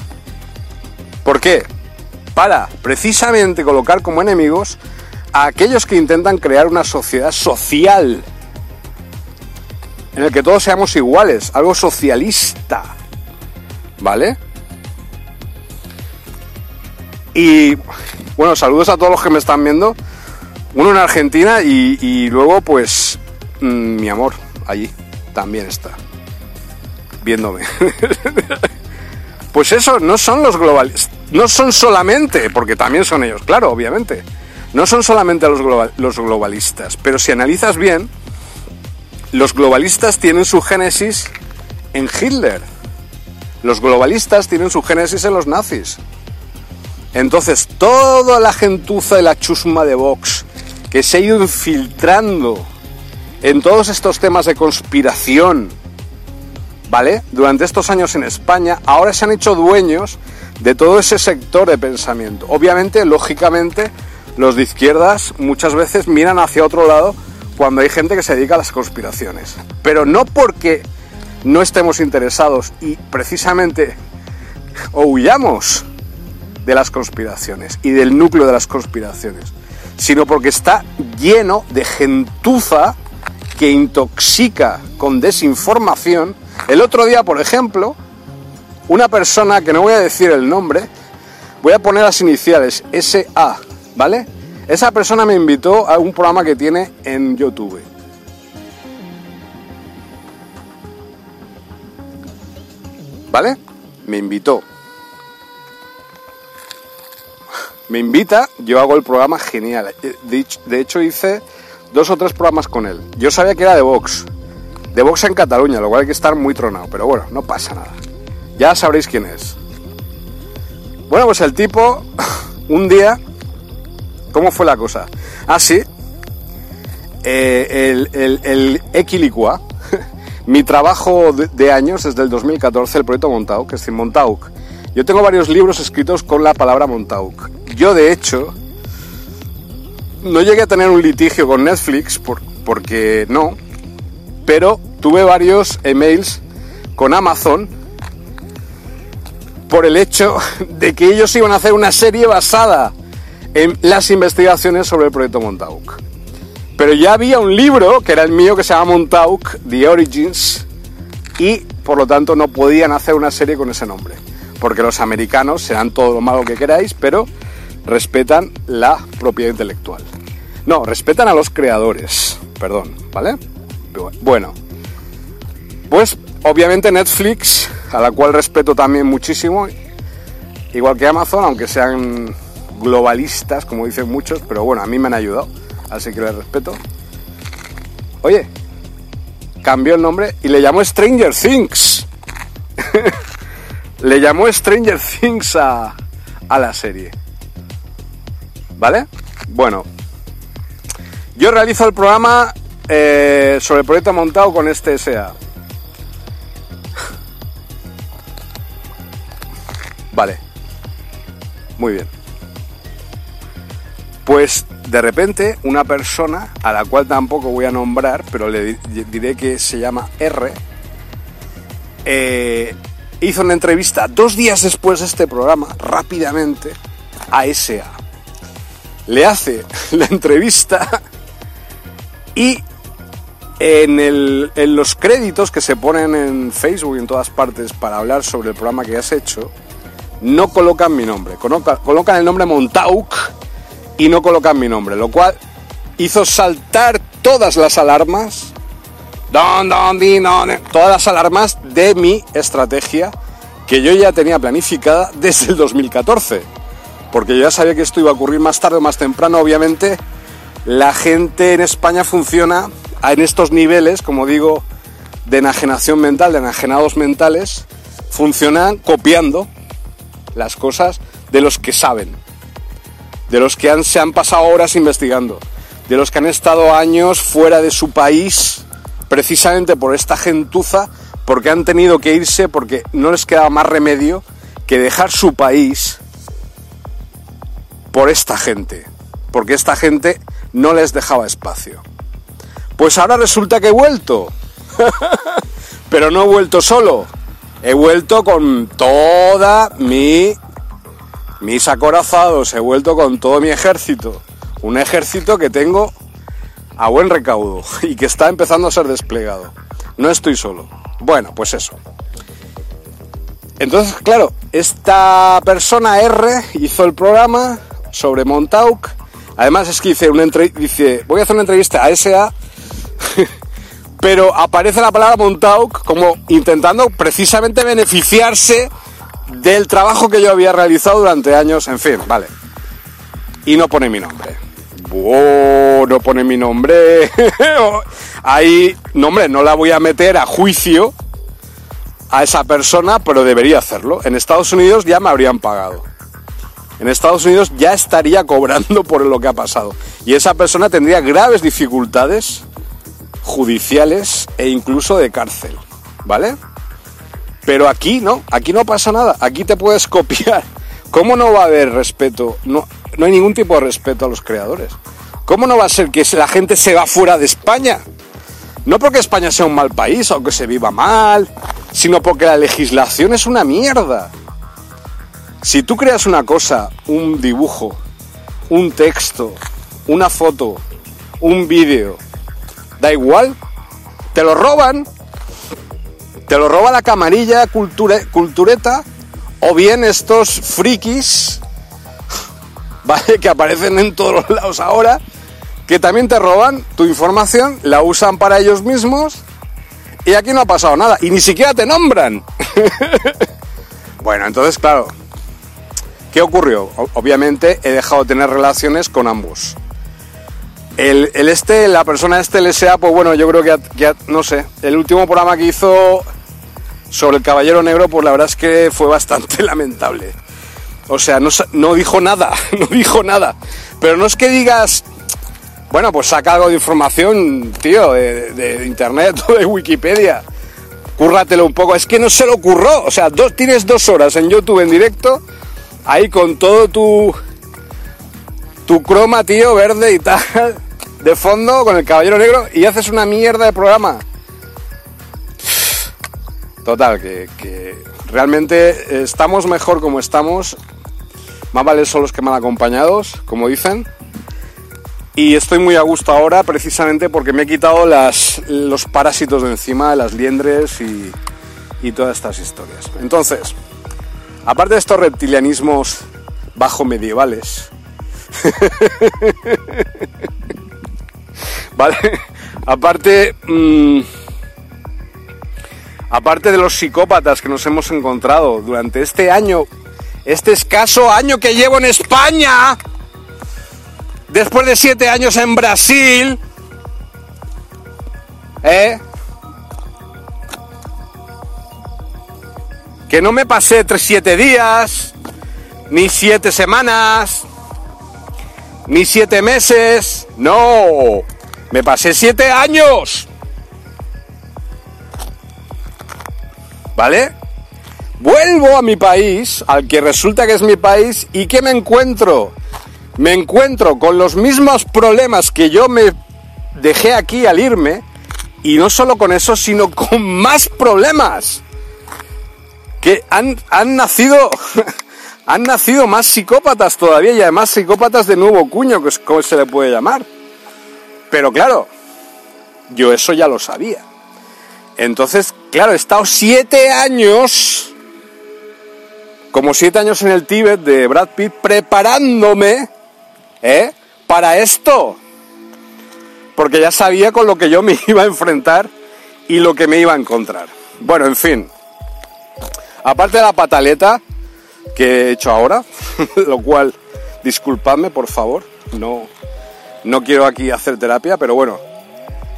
¿Por qué? Para precisamente colocar como enemigos a aquellos que intentan crear una sociedad social en el que todos seamos iguales, algo socialista. ¿Vale? Y bueno, saludos a todos los que me están viendo. Uno en Argentina y, luego pues mm, mi amor allí también está viéndome. pues eso, no son los globalistas, no son solamente, porque también son ellos, claro, obviamente. No son solamente los, los globalistas, pero si analizas bien, los globalistas tienen su génesis en Hitler. Los globalistas tienen su génesis en los nazis. Entonces, toda la gentuza de la chusma de Vox que se ha ido infiltrando en todos estos temas de conspiración, ¿vale? Durante estos años en España, ahora se han hecho dueños de todo ese sector de pensamiento. Obviamente, lógicamente, los de izquierdas muchas veces miran hacia otro lado cuando hay gente que se dedica a las conspiraciones. Pero no porque no estemos interesados y precisamente o huyamos de las conspiraciones y del núcleo de las conspiraciones, sino porque está lleno de gentuza que intoxica con desinformación. El otro día, por ejemplo, una persona que no voy a decir el nombre, voy a poner las iniciales SA, ¿vale? Esa persona me invitó a un programa que tiene en YouTube. ¿Vale? Me invitó. me invita, yo hago el programa genial. De hecho, hice dos o tres programas con él. Yo sabía que era de Vox. de Vox en Cataluña, lo cual hay que estar muy tronado, pero bueno, no pasa nada. Ya sabréis quién es. Bueno, pues el tipo, un día, ¿cómo fue la cosa? Ah, sí, eh, el, el, Equilicua, mi trabajo de, años desde el 2014, el proyecto Montauk, es decir, Montauk. Yo tengo varios libros escritos con la palabra Montauk. Yo, de hecho, no llegué a tener un litigio con Netflix, por, porque no, pero tuve varios emails con Amazon por el hecho de que ellos iban a hacer una serie basada en las investigaciones sobre el proyecto Montauk. Pero ya había un libro, que era el mío, que se llama Montauk, The Origins, y por lo tanto no podían hacer una serie con ese nombre. Porque los americanos serán todo lo malo que queráis, pero respetan la propiedad intelectual. No, respetan a los creadores, perdón, ¿vale? Bueno, pues obviamente Netflix, a la cual respeto también muchísimo, igual que Amazon, aunque sean globalistas, como dicen muchos, pero bueno, a mí me han ayudado, así que les respeto. Oye, cambió el nombre y le llamó Stranger Things. le llamó Stranger Things a, a la serie. ¿Vale? Bueno, yo realizo el programa eh, sobre el proyecto montado con este SA. Vale. Muy bien. Pues de repente una persona, a la cual tampoco voy a nombrar, pero le diré que se llama R, eh, hizo una entrevista dos días después de este programa, rápidamente, a SA. Le hace la entrevista y en, los créditos que se ponen en Facebook y en todas partes para hablar sobre el programa que has hecho, no colocan mi nombre. Colocan, el nombre Montauk y no colocan mi nombre, lo cual hizo saltar todas las alarmas, todas las alarmas de mi estrategia que yo ya tenía planificada desde el 2014. Porque yo ya sabía que esto iba a ocurrir más tarde o más temprano, obviamente la gente en España funciona en estos niveles, como digo, de enajenación mental, de enajenados mentales, funcionan copiando las cosas de los que saben, de los que se han pasado horas investigando, de los que han estado años fuera de su país precisamente por esta gentuza, porque han tenido que irse, porque no les quedaba más remedio que dejar su país por esta gente, porque esta gente no les dejaba espacio. Pues ahora resulta que he vuelto. Pero no he vuelto solo. He vuelto con toda mi mis acorazados, he vuelto con todo mi ejército. Un ejército que tengo a buen recaudo y que está empezando a ser desplegado. No estoy solo. Bueno, pues eso. Entonces, claro, esta persona R hizo el programa sobre Montauk Además es que dice, una dice voy a hacer una entrevista a SA, pero aparece la palabra Montauk como intentando precisamente beneficiarse del trabajo que yo había realizado durante años, en fin, vale. Y no pone mi nombre. no pone mi nombre. Ahí, no no la voy a meter a juicio a esa persona, pero debería hacerlo. En Estados Unidos ya me habrían pagado en Estados Unidos ya estaría cobrando por lo que ha pasado. Y esa persona tendría graves dificultades judiciales e incluso de cárcel. ¿Vale? Pero aquí no, aquí no pasa nada, aquí te puedes copiar. ¿Cómo no va a haber respeto? No, no hay ningún tipo de respeto a los creadores. ¿Cómo no va a ser que la gente se va fuera de España? No porque España sea un mal país o que se viva mal, sino porque la legislación es una mierda. Si tú creas una cosa, un dibujo, un texto, una foto, un vídeo, da igual, te lo roban, te lo roba la camarilla cultureta o bien estos frikis, ¿vale? Que aparecen en todos los lados ahora, que también te roban tu información, la usan para ellos mismos y aquí no ha pasado nada y ni siquiera te nombran. bueno, entonces claro, ¿Qué ocurrió? Obviamente he dejado de tener relaciones con ambos. El, el este, la persona este LSA, pues bueno, yo creo que, ya, no sé, el último programa que hizo sobre el Caballero Negro, pues la verdad es que fue bastante lamentable. O sea, no, no dijo nada, no dijo nada. Pero no es que digas, bueno, pues saca algo de información, tío, de, internet o de Wikipedia. Cúrratelo un poco. Es que no se lo ocurrió. O sea, dos, tienes dos horas en YouTube en directo, ahí con todo tu. tu croma, tío, verde y tal, de fondo, con el caballero negro, y haces una mierda de programa. Total, que, realmente estamos mejor como estamos. Más vale son los que mal acompañados, como dicen. Y estoy muy a gusto ahora precisamente porque me he quitado las, los parásitos de encima, las liendres y, y todas estas historias. Entonces, aparte de estos reptilianismos bajo medievales, ¿vale? Aparte, mm, aparte de los psicópatas que nos hemos encontrado durante este año, este escaso año que llevo en España, después de siete años en Brasil, ¿eh? Que no me pasé tres, siete días, ni siete semanas, ni siete meses, no, me pasé siete años. ¿Vale? Vuelvo a mi país, al que resulta que es mi país, y ¿qué me encuentro? me encuentro con los mismos problemas que yo me dejé aquí al irme, y no solo con eso, sino con más problemas. Que han, han nacido, han nacido más psicópatas todavía, y además psicópatas de nuevo cuño, que es como se le puede llamar. Pero claro, yo eso ya lo sabía. Entonces, claro, he estado siete años, como siete años en el Tíbet de Brad Pitt, preparándome ¿eh? Para esto. Porque ya sabía con lo que yo me iba a enfrentar y lo que me iba a encontrar. Bueno, en fin. Aparte de la pataleta que he hecho ahora, lo cual, disculpadme por favor, no, no quiero aquí hacer terapia, pero bueno,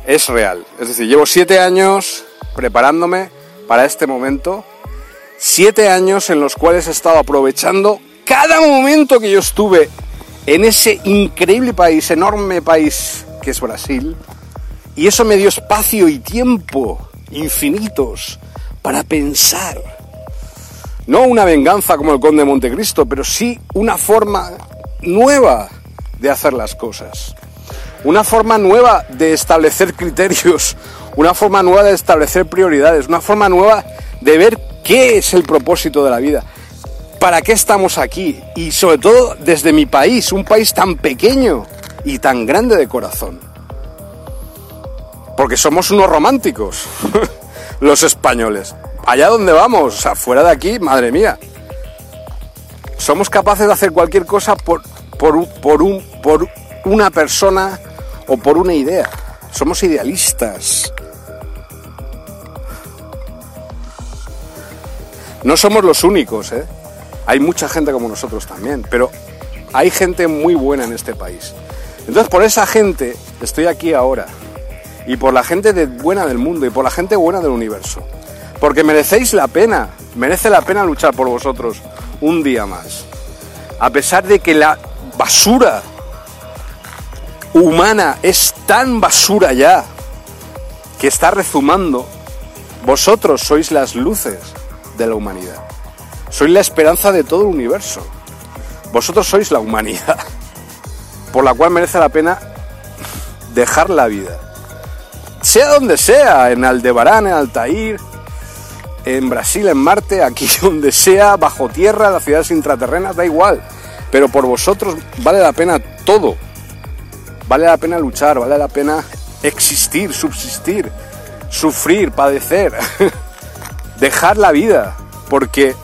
es real. Es decir, llevo siete años preparándome para este momento, siete años en los cuales he estado aprovechando cada momento que yo estuve en ese increíble país, enorme país que es Brasil, y eso me dio espacio y tiempo infinitos para pensar. No una venganza como el conde de Montecristo, pero sí una forma nueva de hacer las cosas. Una forma nueva de establecer criterios, una forma nueva de establecer prioridades, una forma nueva de ver qué es el propósito de la vida para qué estamos aquí y sobre todo desde mi país, un país tan pequeño y tan grande de corazón. Porque somos unos románticos, los españoles. Allá donde vamos, o fuera de aquí, madre mía. Somos capaces de hacer cualquier cosa por, por, por, un, por una persona o por una idea. Somos idealistas. No somos los únicos, ¿eh? Hay mucha gente como nosotros también, pero hay gente muy buena en este país. Entonces por esa gente estoy aquí ahora. Y por la gente buena del mundo y por la gente buena del universo. Porque merecéis la pena, merece la pena luchar por vosotros un día más. A pesar de que la basura humana es tan basura ya que está rezumando, vosotros sois las luces de la humanidad. Sois la esperanza de todo el universo. Vosotros sois la humanidad, por la cual merece la pena dejar la vida. Sea donde sea, en Aldebarán, en Altair, en Brasil, en Marte, aquí donde sea, bajo tierra, las ciudades intraterrenas, da igual. Pero por vosotros vale la pena todo. Vale la pena luchar, vale la pena existir, subsistir, sufrir, padecer, dejar la vida. Porque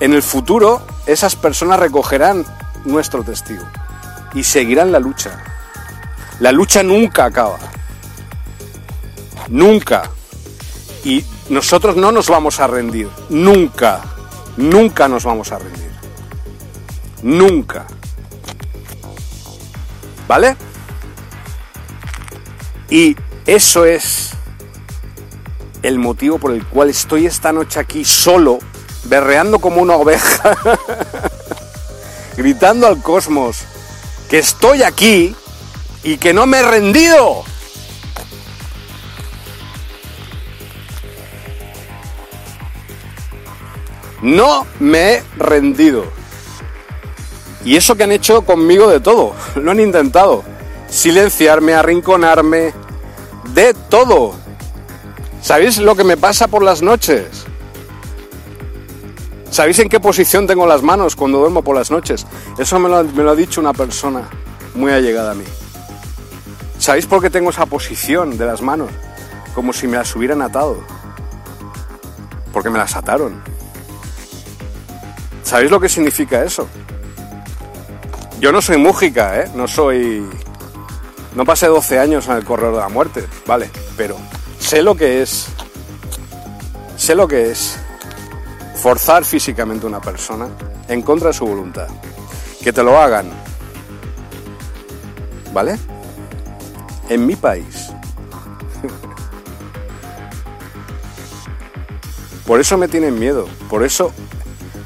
en el futuro, esas personas recogerán nuestro testigo y seguirán la lucha. La lucha nunca acaba. Nunca. Y nosotros no nos vamos a rendir. Nunca. Nunca nos vamos a rendir. Nunca. ¿Vale? Y eso es el motivo por el cual estoy esta noche aquí solo, berreando como una oveja, gritando al cosmos que estoy aquí y que no me he rendido. No me he rendido. Y eso que han hecho conmigo de todo, lo han intentado. Silenciarme, arrinconarme, de todo. ¿Sabéis lo que me pasa por las noches? ¿Sabéis en qué posición tengo las manos cuando duermo por las noches? Eso me lo, ha dicho una persona muy allegada a mí. ¿Sabéis por qué tengo esa posición de las manos? Como si me las hubieran atado. Porque me las ataron. ¿Sabéis lo que significa eso? Yo no soy mújica, ¿eh? No soy... No pasé 12 años en el corredor de la muerte, ¿vale? Pero sé lo que es... Sé lo que es forzar físicamente a una persona en contra de su voluntad. Que te lo hagan. ¿Vale? En mi país. Por eso me tienen miedo. Por eso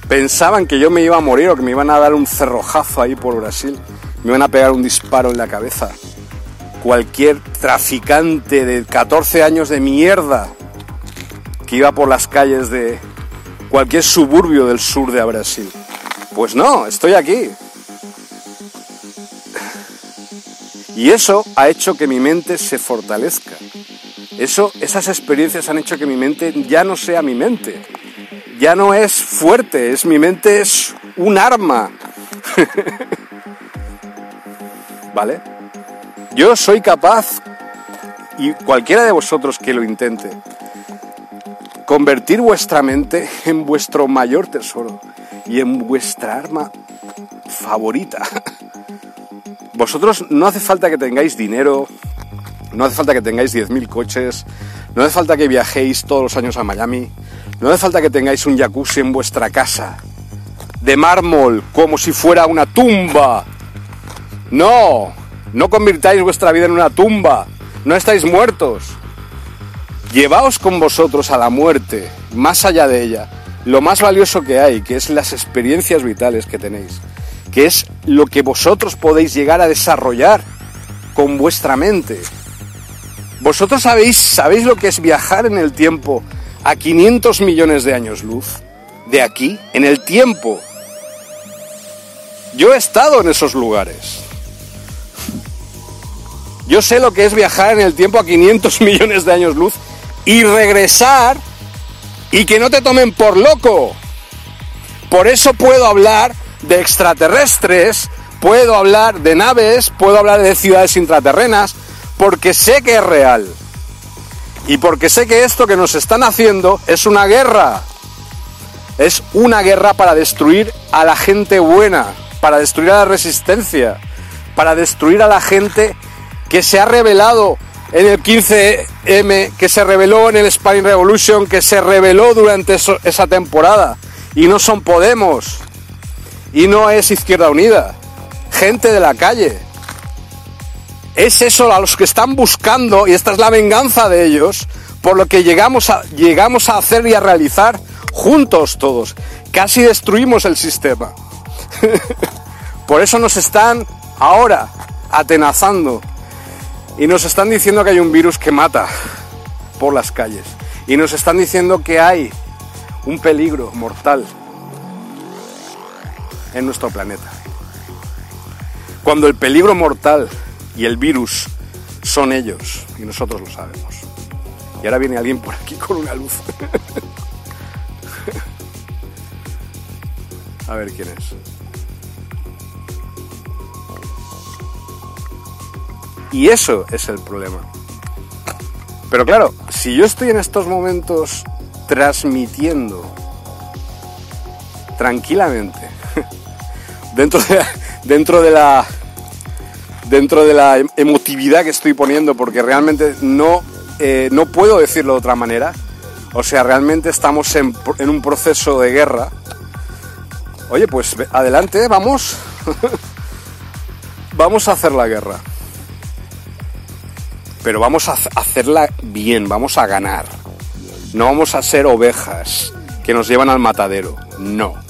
pensaban que yo me iba a morir o que me iban a dar un cerrojazo ahí por Brasil, me iban a pegar un disparo en la cabeza. Cualquier traficante de 14 años de mierda que iba por las calles de cualquier suburbio del sur de Brasil. Pues no, estoy aquí. Y eso ha hecho que mi mente se fortalezca. Eso, esas experiencias han hecho que mi mente ya no sea mi mente, ya no es fuerte, es mi mente es un arma. ¿Vale? Yo soy capaz, y cualquiera de vosotros que lo intente, convertir vuestra mente en vuestro mayor tesoro y en vuestra arma favorita. Vosotros no hace falta que tengáis dinero, no hace falta que tengáis 10.000 coches, no hace falta que viajéis todos los años a Miami, no hace falta que tengáis un jacuzzi en vuestra casa, de mármol, como si fuera una tumba. No, no convirtáis vuestra vida en una tumba, no estáis muertos. Llevaos con vosotros a la muerte, más allá de ella, lo más valioso que hay, que es las experiencias vitales que tenéis, que es lo que vosotros podéis llegar a desarrollar con vuestra mente. Vosotros sabéis, sabéis lo que es viajar en el tiempo a 500 millones de años luz de aquí, en el tiempo. Yo he estado en esos lugares. Yo sé lo que es viajar en el tiempo a 500 millones de años luz y regresar y que no te tomen por loco. Por eso puedo hablar de extraterrestres, puedo hablar de naves, puedo hablar de ciudades intraterrenas, porque sé que es real. Y porque sé que esto que nos están haciendo es una guerra. Es una guerra para destruir a la gente buena, para destruir a la resistencia, para destruir a la gente que se ha rebelado en el 15M, que se rebeló en el Spine Revolution, que se rebeló durante esa temporada. Y no son Podemos. Y no es Izquierda Unida. Gente de la calle es eso a los que están buscando, y esta es la venganza de ellos, por lo que llegamos a, llegamos a hacer y a realizar juntos todos. Casi destruimos el sistema. por eso nos están ahora atenazando y nos están diciendo que hay un virus que mata por las calles. Y nos están diciendo que hay un peligro mortal en nuestro planeta. Cuando el peligro mortal y el virus son ellos y nosotros lo sabemos. Y ahora viene alguien por aquí con una luz. A ver quién es. Y eso es el problema. Pero claro, si yo estoy en estos momentos transmitiendo tranquilamente dentro de, dentro de la dentro de la emotividad que estoy poniendo, porque realmente no, eh, no puedo decirlo de otra manera. O sea, realmente estamos en, en un proceso de guerra. Oye, pues adelante, vamos. vamos a hacer la guerra. pero vamos a hacerla bien, vamos a ganar. No vamos a ser ovejas que nos llevan al matadero, no.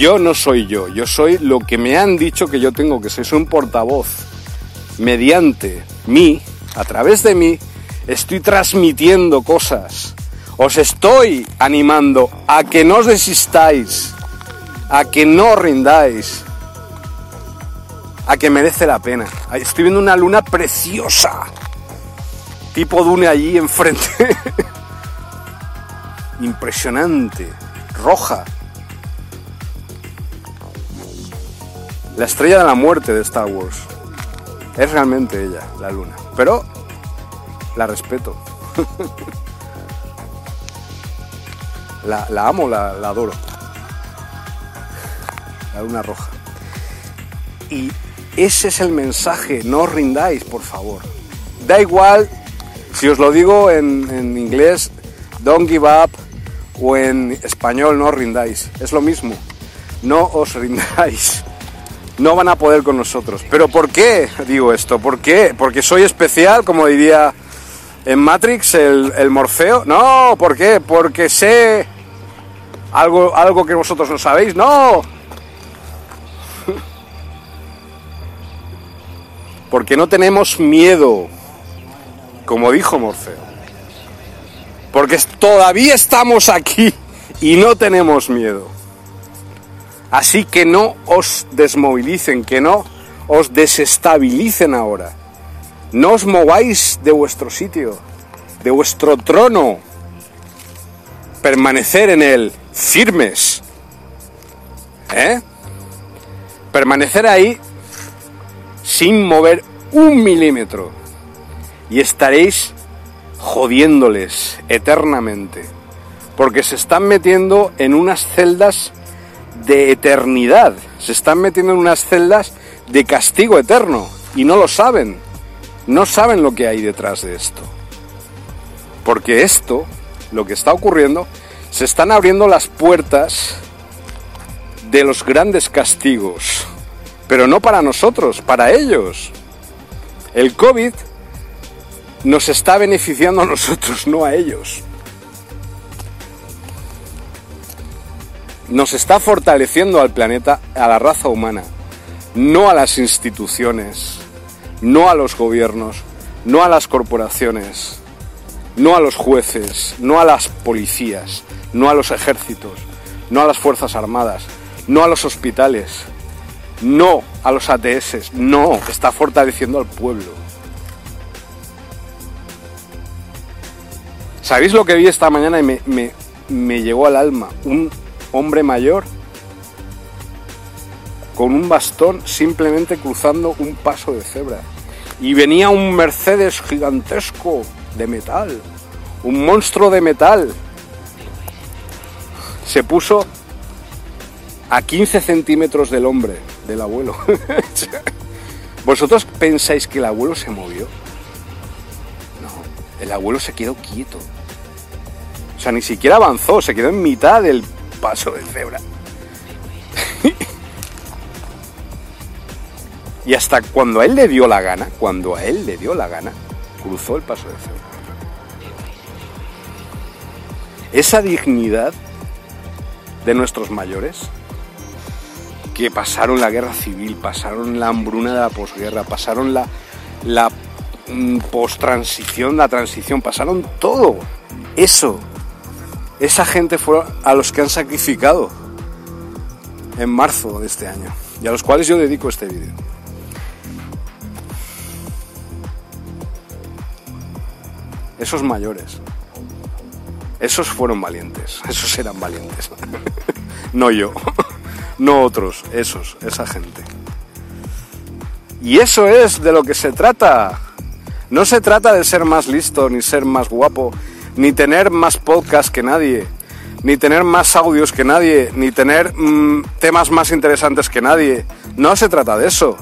Yo no soy yo, yo soy lo que me han dicho que yo tengo que ser, soy un portavoz. Mediante mí, a través de mí, estoy transmitiendo cosas. Os estoy animando a que no os desistáis, a que no rindáis, a que merece la pena. Estoy viendo una luna preciosa, tipo Dune allí enfrente. Impresionante, roja. La estrella de la muerte de Star Wars. Es realmente ella, la luna. Pero la respeto. la, amo, la, adoro. La luna roja. Y ese es el mensaje, no os rindáis, por favor. Da igual si os lo digo en, en, inglés, don't give up, o en español, no os rindáis. Es lo mismo, no os rindáis no van a poder con nosotros. ¿Pero por qué digo esto? ¿Por qué? ¿Porque soy especial, como diría en Matrix el, Morfeo? No, ¿por qué? Porque sé algo, algo que vosotros no sabéis. No. Porque no tenemos miedo, como dijo Morfeo. Porque todavía estamos aquí y no tenemos miedo. Así que no os desmovilicen, que no os desestabilicen ahora. No os mováis de vuestro sitio, de vuestro trono. Permanecer en él firmes. ¿Eh? Permanecer ahí sin mover un milímetro. Y estaréis jodiéndoles eternamente. Porque se están metiendo en unas celdas de eternidad. Se están metiendo en unas celdas de castigo eterno y no lo saben. No saben lo que hay detrás de esto. Porque esto, lo que está ocurriendo, se están abriendo las puertas de los grandes castigos. Pero no para nosotros, para ellos. El COVID nos está beneficiando a nosotros, no a ellos. Nos está fortaleciendo al planeta, a la raza humana, no a las instituciones, no a los gobiernos, no a las corporaciones, no a los jueces, no a las policías, no a los ejércitos, no a las Fuerzas Armadas, no a los hospitales, no a los ATS, no, está fortaleciendo al pueblo. ¿Sabéis lo que vi esta mañana y me, me, me llegó al alma? Un, hombre mayor con un bastón simplemente cruzando un paso de cebra. Y venía un Mercedes gigantesco de metal, un monstruo de metal. Se puso a 15 centímetros del hombre, del abuelo. ¿Vosotros pensáis que el abuelo se movió? No, el abuelo se quedó quieto. O sea, ni siquiera avanzó, se quedó en mitad del paso de cebra. y hasta cuando a él le dio la gana, cuando a él le dio la gana, cruzó el paso de cebra. Esa dignidad de nuestros mayores, que pasaron la guerra civil, pasaron la hambruna de la posguerra, pasaron la, la mm, post-transición, la transición, pasaron todo. Eso esa gente fue a los que han sacrificado en marzo de este año y a los cuales yo dedico este vídeo. Esos mayores, esos fueron valientes, esos eran valientes. no yo, no otros, esos, esa gente. Y eso es de lo que se trata. No se trata de ser más listo ni ser más guapo ni tener más podcasts que nadie, ni tener más audios que nadie, ni tener mm, temas más interesantes que nadie. No se trata de eso.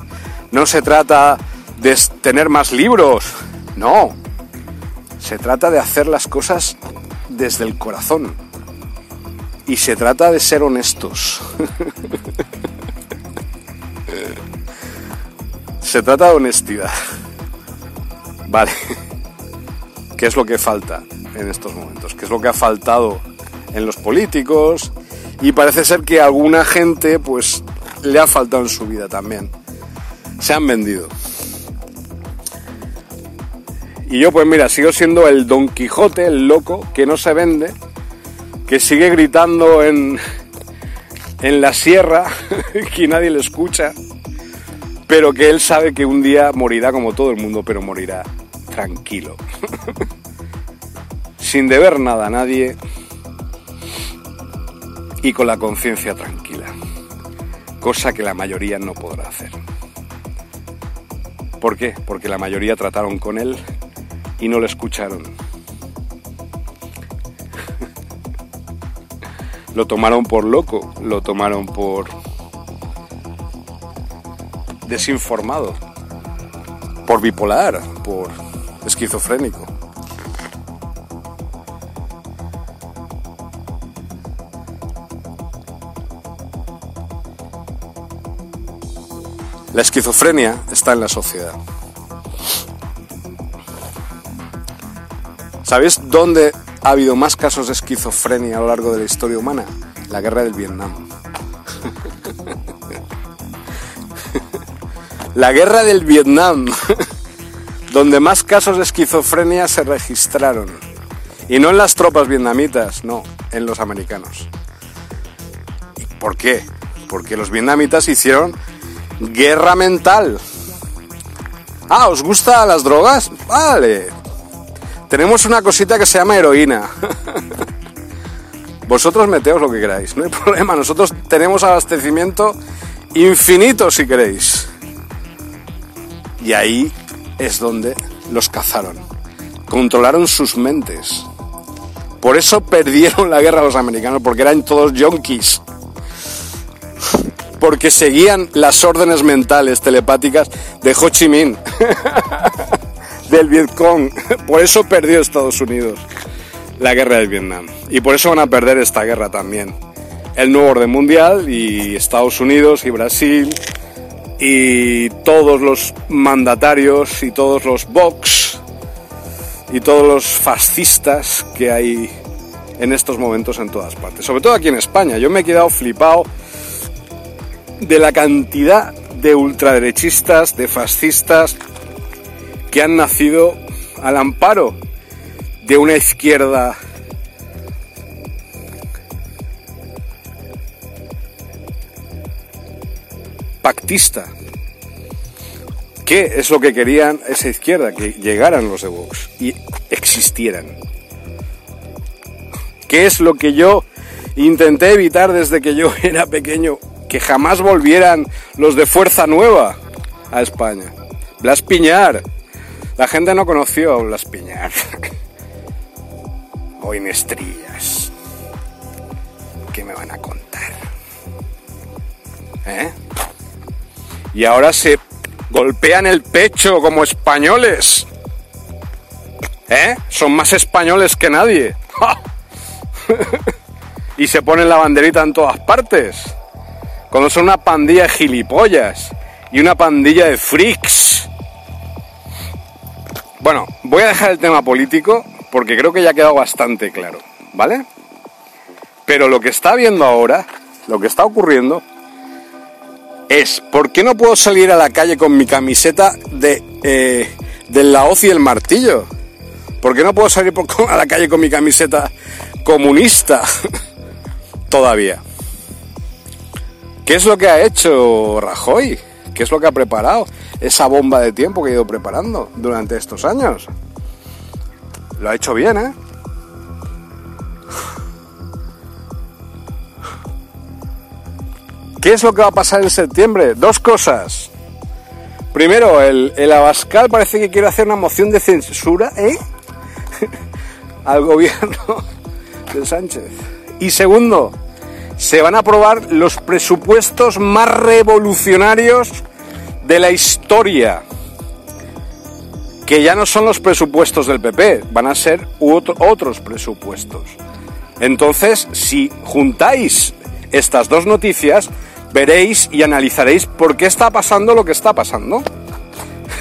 No se trata de tener más libros. No. Se trata de hacer las cosas desde el corazón. Y se trata de ser honestos. se trata de honestidad. Vale. ¿Qué es lo que falta en estos momentos? ¿Qué es lo que ha faltado en los políticos? Y parece ser que a alguna gente pues le ha faltado en su vida también. Se han vendido. Y yo pues mira, sigo siendo el Don Quijote, el loco, que no se vende, que sigue gritando en, en la sierra, que nadie le escucha, pero que él sabe que un día morirá como todo el mundo, pero morirá tranquilo, sin deber nada a nadie y con la conciencia tranquila, cosa que la mayoría no podrá hacer. ¿Por qué? Porque la mayoría trataron con él y no le escucharon. lo tomaron por loco, lo tomaron por desinformado, por bipolar, por esquizofrénico. La esquizofrenia está en la sociedad. ¿Sabéis dónde ha habido más casos de esquizofrenia a lo largo de la historia humana? La guerra del Vietnam. la guerra del Vietnam, donde más casos de esquizofrenia se registraron. Y no en las tropas vietnamitas, no, en los americanos. ¿Por qué? Porque los vietnamitas hicieron guerra mental. Ah, ¿os gustan las drogas? Vale, tenemos una cosita que se llama heroína. Vosotros meteos lo que queráis, no hay problema. Nosotros tenemos abastecimiento infinito si queréis. Y ahí es donde los cazaron. Controlaron sus mentes. Por eso perdieron la guerra los americanos, porque eran todos yonkis. Porque seguían las órdenes mentales telepáticas de Ho Chi Minh. del Vietcong. Por eso perdió Estados Unidos la guerra del Vietnam. Y por eso van a perder esta guerra también. El nuevo orden mundial y Estados Unidos y Brasil y todos los mandatarios y todos los Vox y todos los fascistas que hay en estos momentos en todas partes. Sobre todo aquí en España. Yo me he quedado flipado de la cantidad de ultraderechistas, de fascistas, que han nacido al amparo de una izquierda pactista. ¿Qué es lo que querían esa izquierda? Que llegaran los de Vox y existieran. ¿Qué es lo que yo intenté evitar desde que yo era pequeño? Que jamás volvieran los de Fuerza Nueva a España. Blas Piñar, la gente no conoció a Blas Piñar. o Inestrillas. ¿Qué me van a contar? ¿Eh? Y ahora se golpean el pecho como españoles. ¿Eh? Son más españoles que nadie. y se ponen la banderita en todas partes. Cuando son una pandilla de gilipollas y una pandilla de freaks bueno, voy a dejar el tema político porque creo que ya ha quedado bastante claro, ¿vale? Pero lo que está viendo ahora, lo que está ocurriendo, es ¿por qué no puedo salir a la calle con mi camiseta de, eh, la hoz y el martillo? ¿Por qué no puedo salir a la calle con mi camiseta comunista? Todavía. ¿Qué es lo que ha hecho Rajoy? ¿Qué es lo que ha preparado? Esa bomba de tiempo que ha ido preparando durante estos años. Lo ha hecho bien, ¿eh? ¿Qué es lo que va a pasar en septiembre? Dos cosas. Primero, el, el Abascal parece que quiere hacer una moción de censura ¿eh? al gobierno de Sánchez. Y segundo, se van a aprobar los presupuestos más revolucionarios de la historia, que ya no son los presupuestos del PP, van a ser otros presupuestos. Entonces, si juntáis estas dos noticias, veréis y analizaréis por qué está pasando lo que está pasando.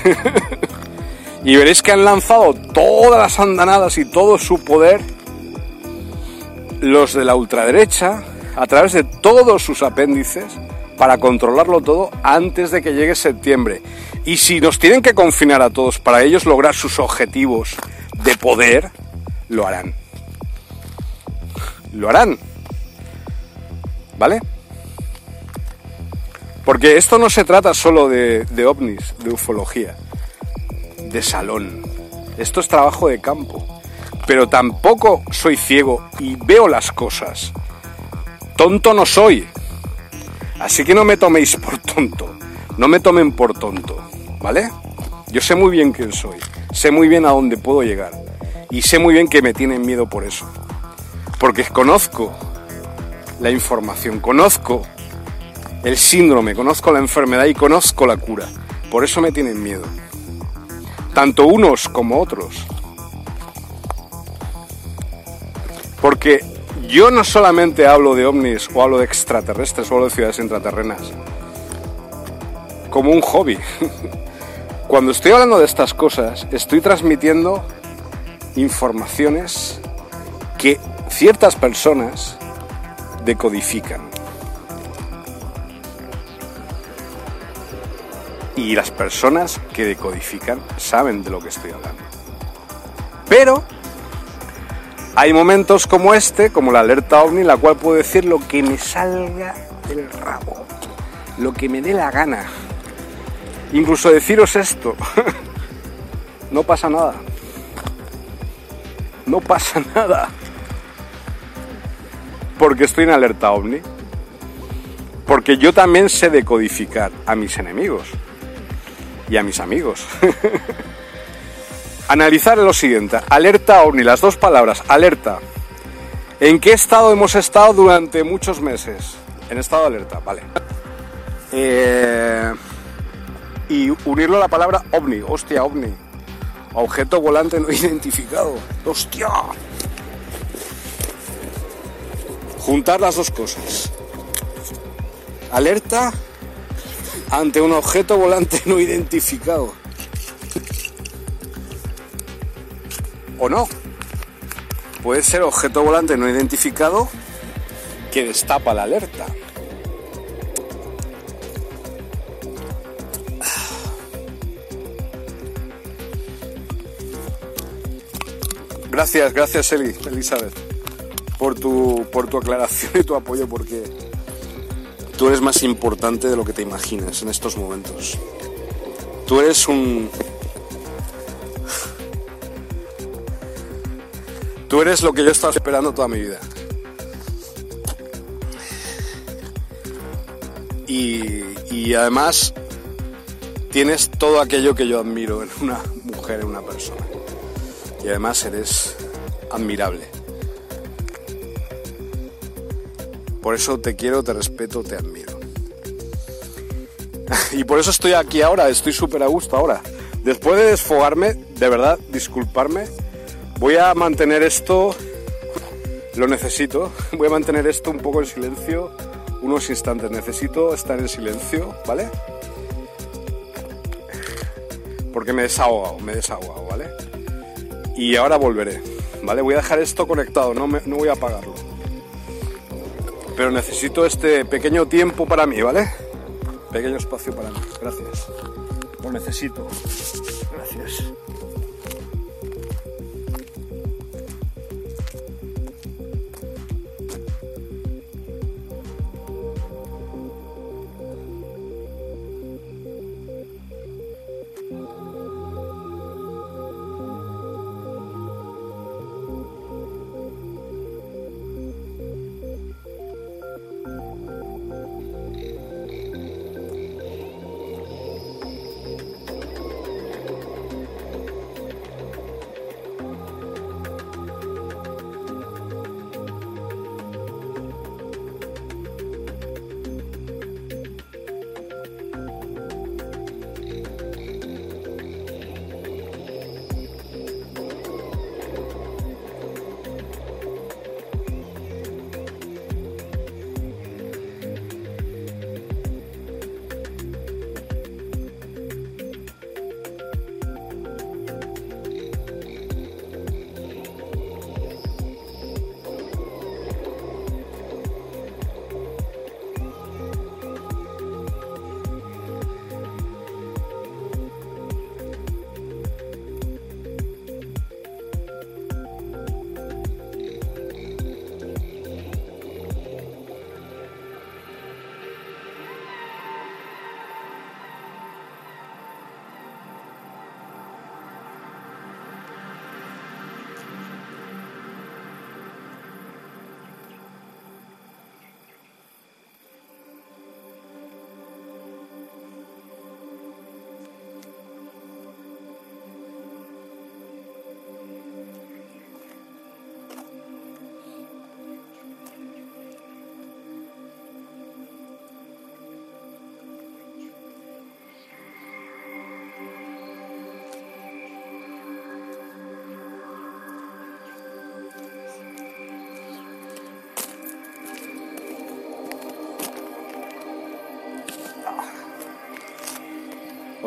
Y veréis que han lanzado todas las andanadas y todo su poder los de la ultraderecha a través de todos sus apéndices para controlarlo todo antes de que llegue septiembre. Y si nos tienen que confinar a todos para ellos lograr sus objetivos de poder, lo harán. Lo harán. ¿Vale? Porque esto no se trata solo de, ovnis, de ufología, de salón. Esto es trabajo de campo. Pero tampoco soy ciego y veo las cosas. Tonto no soy. Así que no me toméis por tonto. No me tomen por tonto. ¿Vale? Yo sé muy bien quién soy. Sé muy bien a dónde puedo llegar. Y sé muy bien que me tienen miedo por eso. Porque conozco la información, conozco el síndrome, conozco la enfermedad y conozco la cura. Por eso me tienen miedo. Tanto unos como otros. Porque yo no solamente hablo de ovnis o hablo de extraterrestres o hablo de ciudades intraterrenas. Como un hobby. Cuando estoy hablando de estas cosas, estoy transmitiendo informaciones que ciertas personas decodifican. Y las personas que decodifican saben de lo que estoy hablando. Pero hay momentos como este, como la alerta ovni, la cual puedo decir lo que me salga del rabo, lo que me dé la gana. Incluso deciros esto, no pasa nada. No pasa nada. Porque estoy en alerta ovni. Porque yo también sé decodificar a mis enemigos y a mis amigos. Analizar lo siguiente, alerta OVNI, las dos palabras, alerta. ¿En qué estado hemos estado durante muchos meses? En estado de alerta, vale. Eh, y unirlo a la palabra ovni, hostia, ovni. Objeto volante no identificado, hostia. Juntar las dos cosas. Alerta ante un objeto volante no identificado. o no. Puede ser objeto volante no identificado que destapa la alerta. Gracias, gracias Eli, Elizabeth, por tu, por tu aclaración y tu apoyo, porque tú eres más importante de lo que te imaginas en estos momentos. Tú eres un, Tú eres lo que yo estaba esperando toda mi vida. Y, además tienes todo aquello que yo admiro en una mujer, en una persona. Y además eres admirable. Por eso te quiero, te respeto, te admiro. Y por eso estoy aquí ahora, estoy súper a gusto ahora. Después de desfogarme, de verdad, disculparme Voy a mantener esto, lo necesito, voy a mantener esto un poco en silencio, unos instantes, necesito estar en silencio, ¿vale? Porque me he desahogado, me he desahogado, ¿vale? Y ahora volveré, ¿vale? Voy a dejar esto conectado, no, no voy a apagarlo. Pero necesito este pequeño tiempo para mí, ¿vale? Pequeño espacio para mí, gracias. Lo necesito.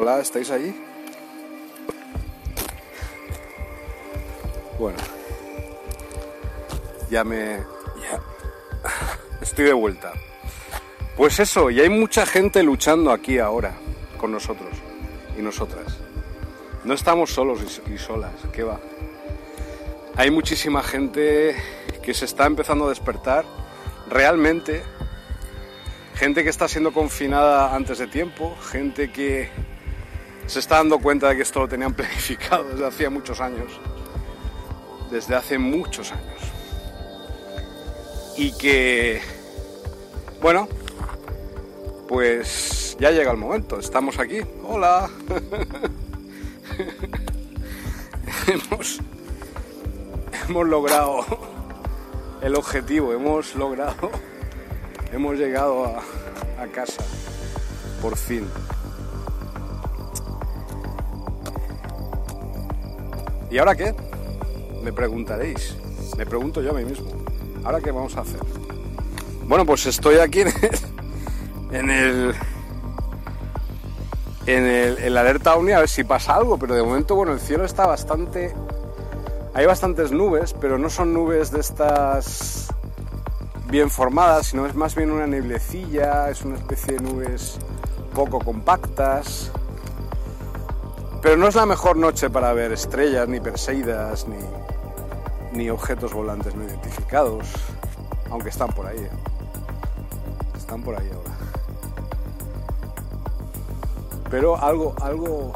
Hola, ¿estáis ahí? Bueno, ya me... Ya. Estoy de vuelta. Pues eso, y hay mucha gente luchando aquí ahora con nosotros y nosotras. No estamos solos y solas, ¿qué va? Hay muchísima gente que se está empezando a despertar realmente, gente que está siendo confinada antes de tiempo, gente que se está dando cuenta de que esto lo tenían planificado desde hacía muchos años, desde hace muchos años. Y que, bueno, pues ya llega el momento, estamos aquí. Hola. hemos, hemos logrado el objetivo, hemos logrado, hemos llegado a, a casa, por fin. ¿Y ahora qué? Me preguntaréis. Me pregunto yo a mí mismo. ¿Ahora qué vamos a hacer? Bueno, pues estoy aquí en el, en el, en la alerta OVNI a ver si pasa algo, pero de momento, bueno, el cielo está bastante... Hay bastantes nubes, pero no son nubes de estas bien formadas, sino es más bien una neblecilla, es una especie de nubes poco compactas. Pero no es la mejor noche para ver estrellas, ni perseidas, ni, ni objetos volantes no identificados, aunque están por ahí. ¿eh? Están por ahí ahora. Pero algo, algo,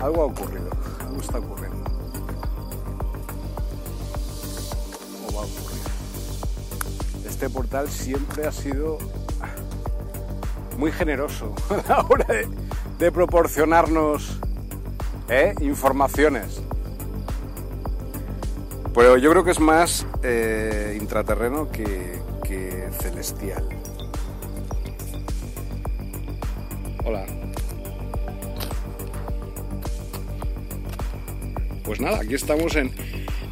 algo ha ocurrido, algo está ocurriendo. O va a ocurrir. Este portal siempre ha sido muy generoso a la hora de, de proporcionarnos ¿eh? informaciones. Pero yo creo que es más eh, intraterreno que, celestial. Hola. Pues nada, aquí estamos en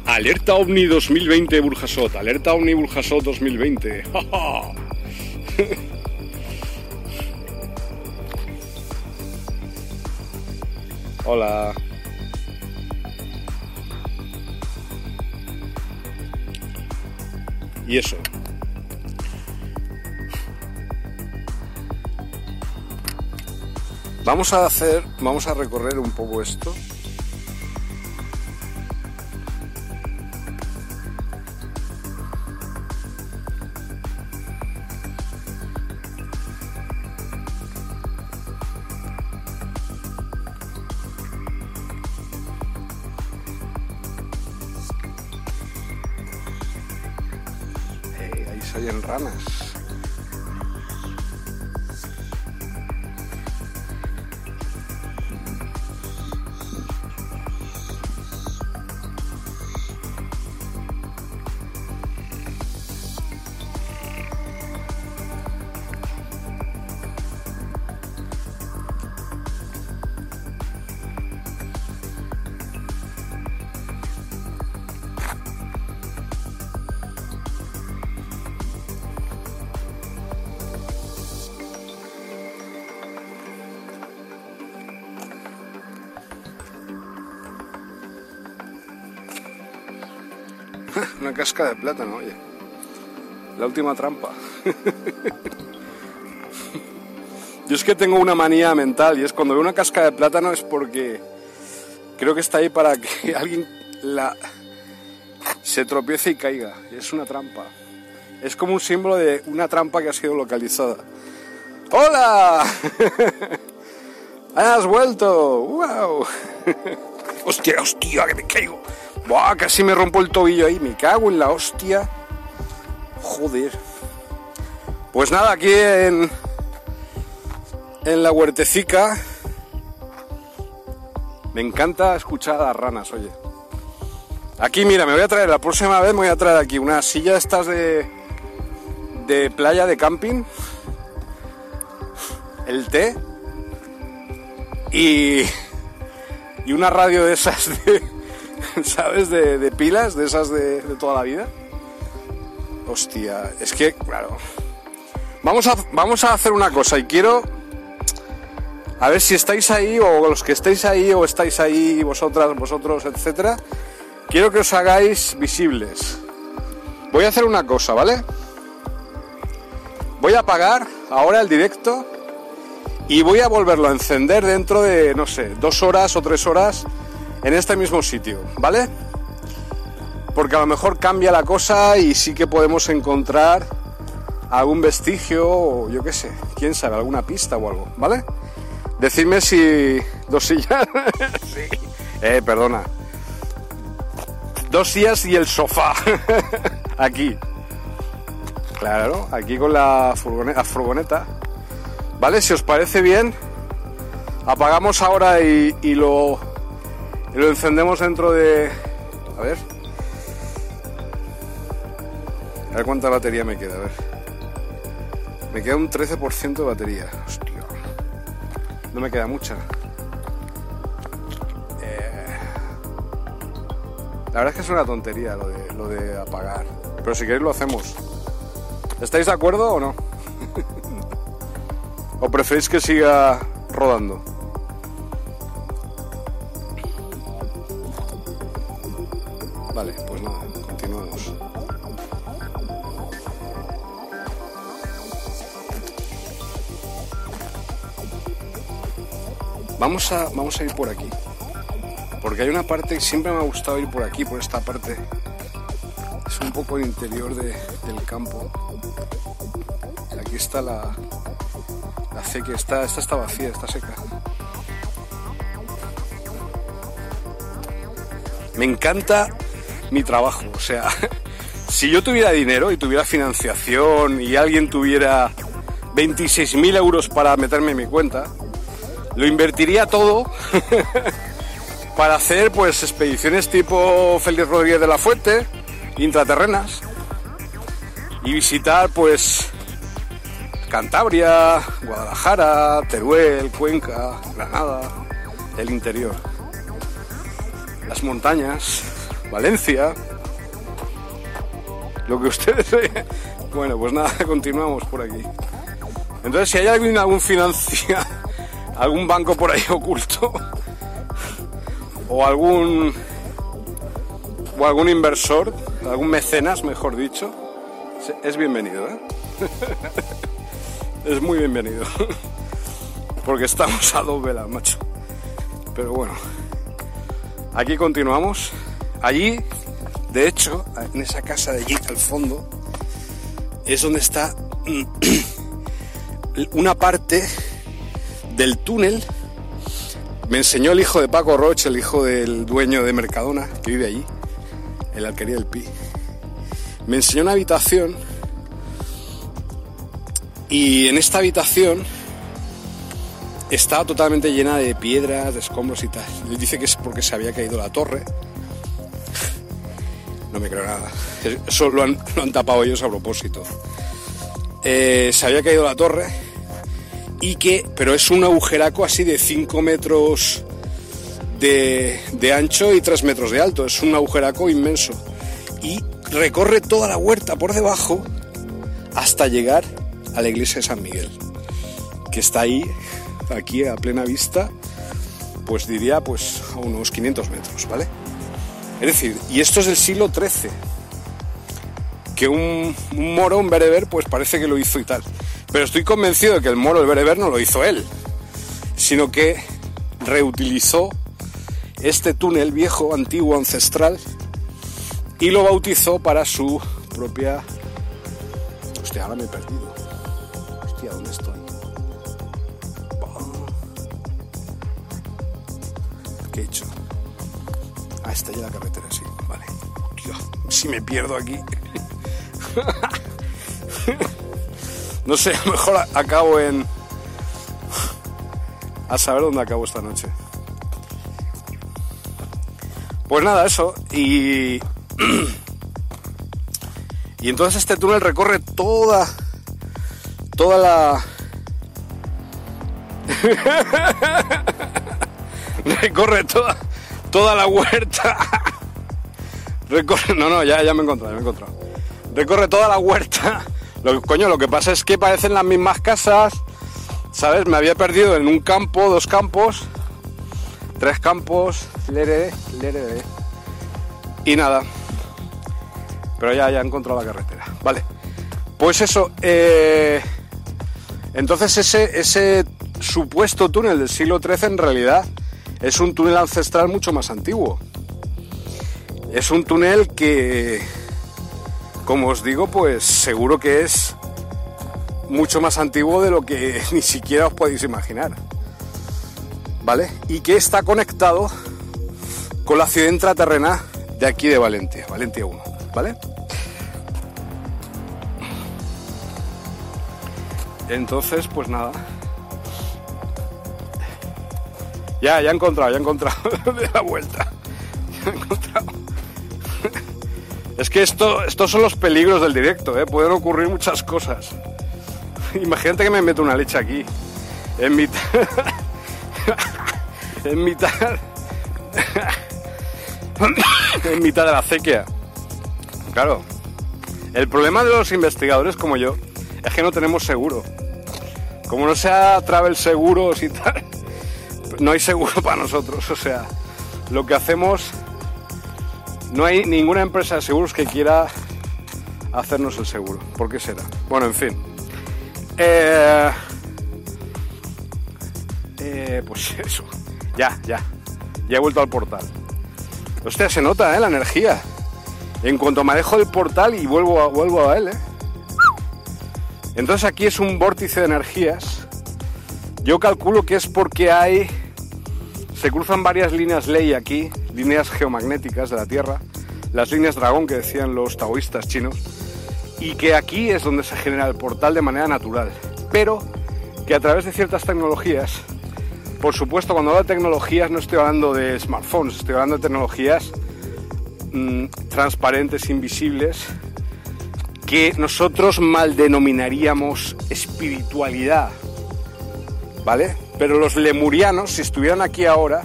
Alerta OVNI 2020 Burjasot. Alerta OVNI Burjasot 2020. Hola. Y eso. Vamos a hacer, vamos a recorrer un poco esto. Casca de plátano, oye. La última trampa. Yo es que tengo una manía mental y es cuando veo una casca de plátano es porque creo que está ahí para que alguien la se tropiece y caiga. Es una trampa. Es como un símbolo de una trampa que ha sido localizada. ¡Hola! ¡Has vuelto! ¡Wow! ¡Hostia, hostia, que me caigo! Buah, casi me rompo el tobillo ahí, me cago en la hostia. Joder. Pues nada, aquí en, en la huertecica me encanta escuchar a las ranas, oye. Aquí, mira, me voy a traer, la próxima vez me voy a traer aquí una silla estas de, de playa, de camping, el té y, y una radio de esas de, ¿sabes? De, pilas, de esas de, de, toda la vida. Hostia, es que, claro. Vamos a, vamos a hacer una cosa y quiero. A ver si estáis ahí o los que estáis ahí o estáis ahí vosotras, vosotros, etcétera. Quiero que os hagáis visibles. Voy a hacer una cosa, ¿vale? Voy a apagar ahora el directo y voy a volverlo a encender dentro de, no sé, dos horas o tres horas en este mismo sitio, ¿vale? Porque a lo mejor cambia la cosa y sí que podemos encontrar algún vestigio o yo qué sé, quién sabe, alguna pista o algo, ¿vale? Decidme si dos sillas. sí. Eh, perdona. Dos sillas y el sofá. aquí. Claro, aquí con la furgoneta, ¿Vale? Si os parece bien, apagamos ahora y, lo, y lo encendemos dentro de... A ver. A ver cuánta batería me queda, a ver. Me queda un 13% de batería. Hostia. No me queda mucha. Eh, la verdad es que es una tontería lo de, lo de apagar. Pero si queréis lo hacemos. ¿Estáis de acuerdo o no? ¿O preferís que siga rodando? Vamos a, vamos a ir por aquí. Porque hay una parte siempre me ha gustado ir por aquí, por esta parte. Es un poco el interior del campo. Aquí está la, la. Esta, esta está vacía, está seca. Me encanta mi trabajo. O sea, si yo tuviera dinero y tuviera financiación y alguien tuviera 26.000 euros para meterme en mi cuenta, lo invertiría todo para hacer pues expediciones tipo Félix Rodríguez de la Fuente, intraterrenas, y visitar pues Cantabria, Guadalajara, Teruel, Cuenca, Granada, el interior, las montañas, Valencia, lo que ustedes... Bueno, pues nada, continuamos por aquí. Entonces, si hay alguien, algún financia, algún banco por ahí oculto o algún o algún inversor, algún mecenas, mejor dicho, es bienvenido, ¿eh? es muy bienvenido. Porque estamos a dos velas, macho. Pero bueno, aquí continuamos. Allí, de hecho, en esa casa de allí al fondo, es donde está una parte del túnel me enseñó el hijo de Paco Roche, el hijo del dueño de Mercadona, que vive allí, en la alquería del Pi. Me enseñó una habitación y en esta habitación estaba totalmente llena de piedras, de escombros y tal. Él dice que es porque se había caído la torre. No me creo nada. Eso lo han, tapado ellos a propósito. Eh, se había caído la torre y que, pero es un agujeraco así de 5 metros de, de, ancho y 3 metros de alto, es un agujeraco inmenso y recorre toda la huerta por debajo hasta llegar a la iglesia de San Miguel, que está ahí, aquí a plena vista, pues diría pues a unos 500 metros, ¿vale? Es decir, y esto es del siglo XIII, que un, un moro, un bereber, pues parece que lo hizo y tal. Pero estoy convencido de que el moro, el bereber, no lo hizo él, sino que reutilizó este túnel viejo, antiguo, ancestral, y lo bautizó para su propia... Hostia, ahora me he perdido. Hostia, ¿dónde estoy? ¿Qué he hecho? Ah, está ya la carretera, sí. Vale. Dios, si me pierdo aquí. No sé, a lo mejor acabo en... A saber dónde acabo esta noche. Pues nada, eso. Y... Y entonces este túnel recorre toda... Toda la... recorre toda... Toda la huerta. recorre... No, no, ya, ya me he encontrado, ya me he encontrado. Recorre toda la huerta lo, coño, lo que pasa es que parecen las mismas casas, ¿Sabes? Me había perdido en un campo, dos campos, tres campos, lere, lere, y nada. Pero ya, ya he encontrado la carretera. Vale. Pues eso, eh, entonces ese, ese supuesto túnel del siglo XIII en realidad es un túnel ancestral mucho más antiguo. Es un túnel que, como os digo, pues seguro que es mucho más antiguo de lo que ni siquiera os podéis imaginar. ¿Vale? Y que está conectado con la ciudad intraterrena de aquí de Valencia, Valencia 1, ¿vale? Entonces, pues nada. Ya, ya he encontrado, ya he encontrado de la vuelta. Ya he encontrado. Es que esto, estos son los peligros del directo, ¿eh? pueden ocurrir muchas cosas. Imagínate que me meto una leche aquí, en mitad, en mitad, en mitad de la acequia. Claro, el problema de los investigadores como yo es que no tenemos seguro. Como no sea travel seguros y tal, no hay seguro para nosotros. O sea, lo que hacemos, no hay ninguna empresa de seguros que quiera hacernos el seguro. ¿Por qué será? Bueno, en fin. Eh, eh, pues eso. Ya, ya. Ya he vuelto al portal. Hostia, se nota, ¿eh? La energía. En cuanto me alejo del portal y vuelvo a, vuelvo a él, ¿eh? Entonces aquí es un vórtice de energías. Yo calculo que es porque hay... Se cruzan varias líneas ley aquí, líneas geomagnéticas de la Tierra, las líneas dragón que decían los taoístas chinos, y que aquí es donde se genera el portal de manera natural. Pero que a través de ciertas tecnologías, por supuesto cuando hablo de tecnologías no estoy hablando de smartphones, estoy hablando de tecnologías mmm, transparentes, invisibles, que nosotros mal denominaríamos espiritualidad, ¿vale? Pero los lemurianos, si estuvieran aquí ahora,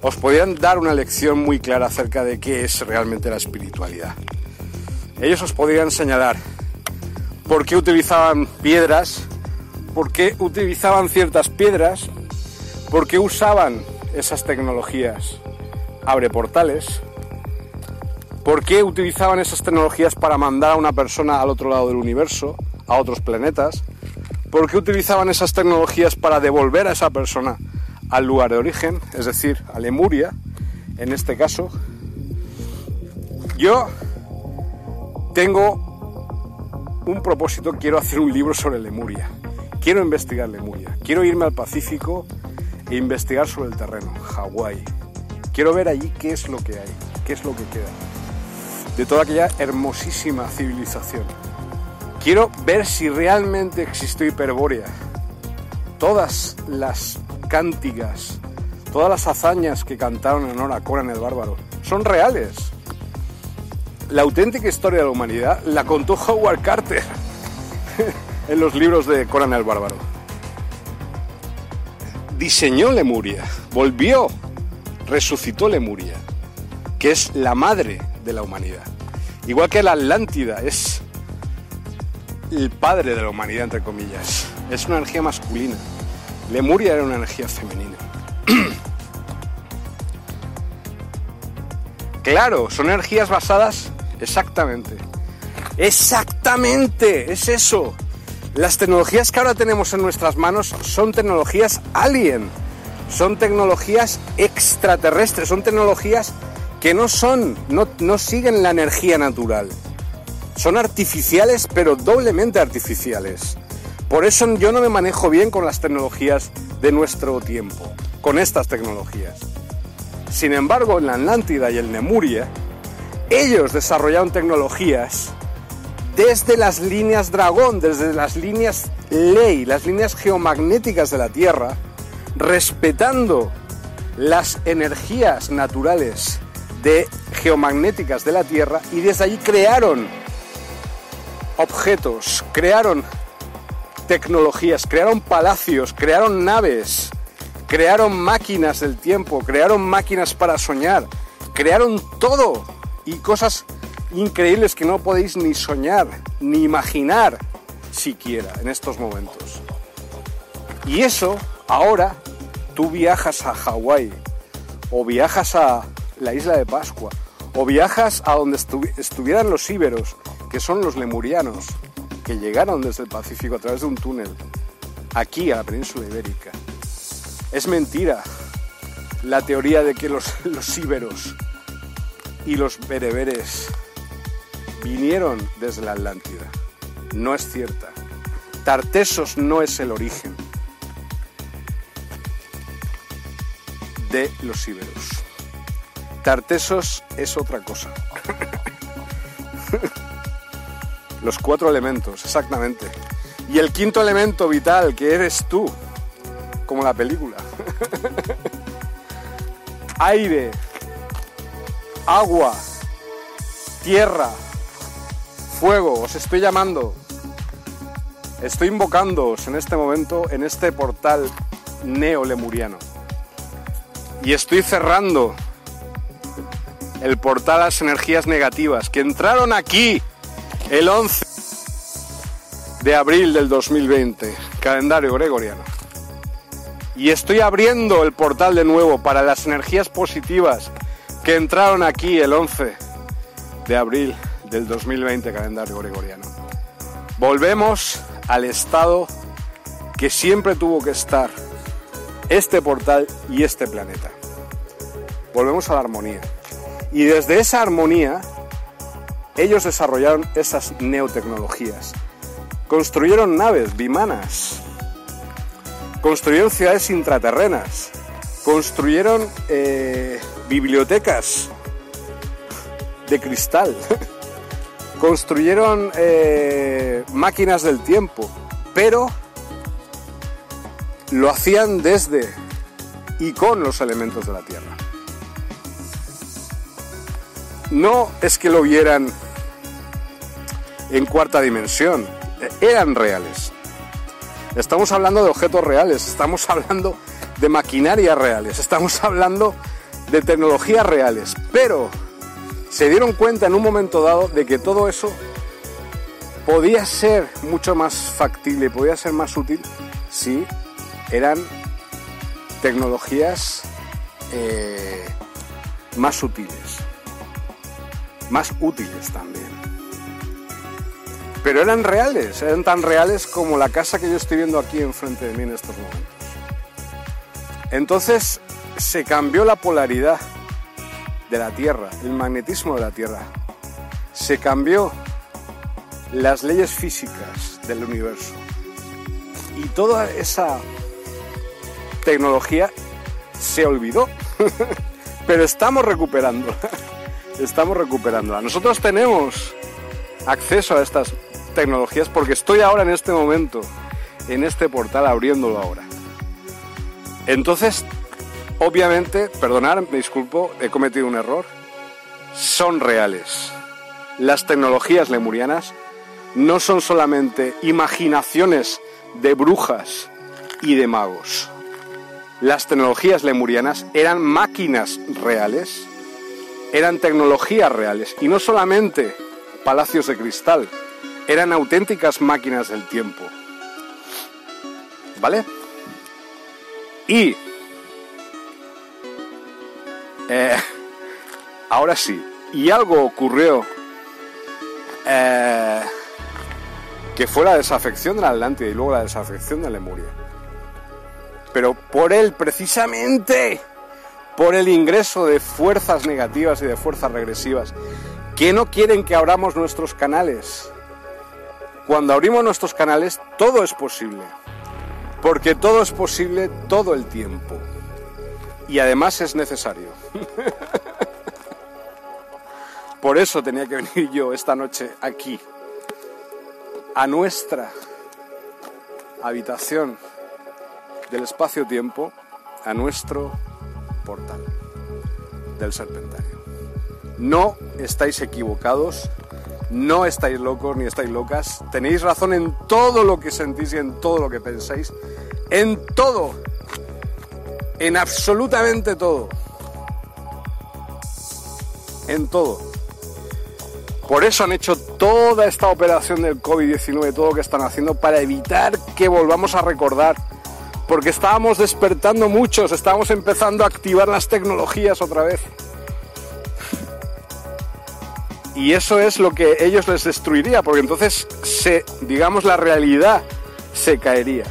os podrían dar una lección muy clara acerca de qué es realmente la espiritualidad. Ellos os podrían señalar por qué utilizaban piedras, por qué utilizaban ciertas piedras, por qué usaban esas tecnologías. Abre portales, por qué utilizaban esas tecnologías para mandar a una persona al otro lado del universo, a otros planetas, por qué utilizaban esas tecnologías para devolver a esa persona al lugar de origen, es decir, a Lemuria, en este caso. Yo tengo un propósito, quiero hacer un libro sobre Lemuria. Quiero investigar Lemuria. Quiero irme al Pacífico e investigar sobre el terreno, Hawái. Quiero ver allí qué es lo que hay, qué es lo que queda de toda aquella hermosísima civilización. Quiero ver si realmente existió Hiperbórea. Todas las cánticas, todas las hazañas que cantaron en honor a Conan el Bárbaro son reales. La auténtica historia de la humanidad la contó Howard Carter en los libros de Conan el Bárbaro. Diseñó Lemuria, volvió, resucitó Lemuria, que es la madre de la humanidad. Igual que la Atlántida es el padre de la humanidad, entre comillas. Es una energía masculina. Lemuria era una energía femenina. claro, son energías basadas exactamente. Exactamente, es eso. Las tecnologías que ahora tenemos en nuestras manos son tecnologías alien, son tecnologías extraterrestres, son tecnologías que no son, no, no siguen la energía natural. Son artificiales, pero doblemente artificiales. Por eso yo no me manejo bien con las tecnologías de nuestro tiempo, con estas tecnologías. Sin embargo, en la Atlántida y el Nemuria, ellos desarrollaron tecnologías desde las líneas dragón, desde las líneas ley, las líneas geomagnéticas de la Tierra, respetando las energías naturales de geomagnéticas de la Tierra y desde allí crearon objetos, crearon tecnologías, crearon palacios, crearon naves, crearon máquinas del tiempo, crearon máquinas para soñar, crearon todo y cosas increíbles que no podéis ni soñar, ni imaginar siquiera en estos momentos. Y eso, ahora, tú viajas a Hawái, o viajas a la isla de Pascua, o viajas a donde estuvieran los íberos, que son los lemurianos, que llegaron desde el Pacífico a través de un túnel, aquí a la península ibérica. Es mentira la teoría de que los, los íberos y los bereberes vinieron desde la Atlántida. No es cierta. Tartesos no es el origen de los íberos. Tartesos es otra cosa. los cuatro elementos, exactamente. Y el quinto elemento vital, que eres tú, como la película. Aire, agua, tierra, fuego, os estoy llamando. Estoy invocándoos en este momento en este portal neolemuriano. Y estoy cerrando el portal a las energías negativas que entraron aquí el 11 de abril del 2020, calendario gregoriano. Y estoy abriendo el portal de nuevo para las energías positivas que entraron aquí el 11 de abril del 2020, calendario gregoriano. Volvemos al estado que siempre tuvo que estar este portal y este planeta. Volvemos a la armonía. Y desde esa armonía, ellos desarrollaron esas neotecnologías. Construyeron naves bimanas. Construyeron ciudades intraterrenas. Construyeron eh, bibliotecas de cristal. Construyeron eh, máquinas del tiempo. Pero lo hacían desde y con los elementos de la Tierra. No es que lo vieran en cuarta dimensión, eran reales. Estamos hablando de objetos reales, estamos hablando de maquinaria reales, estamos hablando de tecnologías reales, pero se dieron cuenta en un momento dado de que todo eso podía ser mucho más factible, podía ser más útil si eran tecnologías eh, más sutiles, más útiles también. Pero eran reales, eran tan reales como la casa que yo estoy viendo aquí enfrente de mí en estos momentos. Entonces se cambió la polaridad de la Tierra, el magnetismo de la Tierra. Se cambió las leyes físicas del universo. Y toda esa tecnología se olvidó. Pero estamos recuperando. Estamos recuperándola. Nosotros tenemos acceso a estas tecnologías porque estoy ahora en este momento en este portal abriéndolo ahora. Entonces, obviamente, perdonar, me disculpo, he cometido un error. Son reales. Las tecnologías lemurianas no son solamente imaginaciones de brujas y de magos las tecnologías lemurianas eran máquinas reales, eran tecnologías reales y no solamente palacios de cristal, eran auténticas máquinas del tiempo. ¿Vale? Y eh, ahora sí, y algo ocurrió eh, que fue la desafección de la Atlántida y luego la desafección de Lemuria pero por él precisamente, por el ingreso de fuerzas negativas y de fuerzas regresivas, que no quieren que abramos nuestros canales. Cuando abrimos nuestros canales, todo es posible, porque todo es posible todo el tiempo. Y además es necesario. Por eso tenía que venir yo esta noche aquí, a nuestra habitación del espacio-tiempo a nuestro portal del serpentario. No estáis equivocados, no estáis locos ni estáis locas, tenéis razón en todo lo que sentís y en todo lo que pensáis, en todo, en absolutamente todo, en todo. Por eso han hecho toda esta operación del COVID-19, todo lo que están haciendo, para evitar que volvamos a recordar. Porque estábamos despertando muchos, estábamos empezando a activar las tecnologías otra vez. Y eso es lo que ellos les destruiría, porque entonces se, digamos, la realidad se caería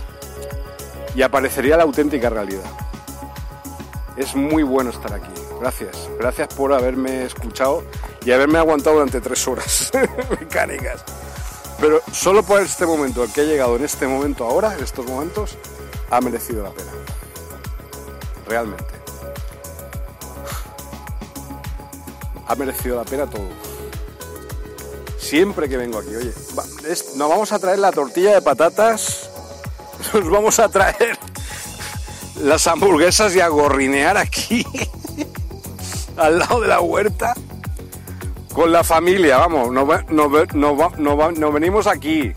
y aparecería la auténtica realidad. Es muy bueno estar aquí. Gracias. Gracias por haberme escuchado y haberme aguantado durante tres horas mecánicas. Pero solo por este momento, el que he llegado en este momento ahora, en estos momentos, ha merecido la pena. Realmente. Ha merecido la pena todo. Siempre que vengo aquí, oye, nos vamos a traer la tortilla de patatas, nos vamos a traer las hamburguesas y a gorrinear aquí, al lado de la huerta, con la familia, vamos, nos, venimos aquí.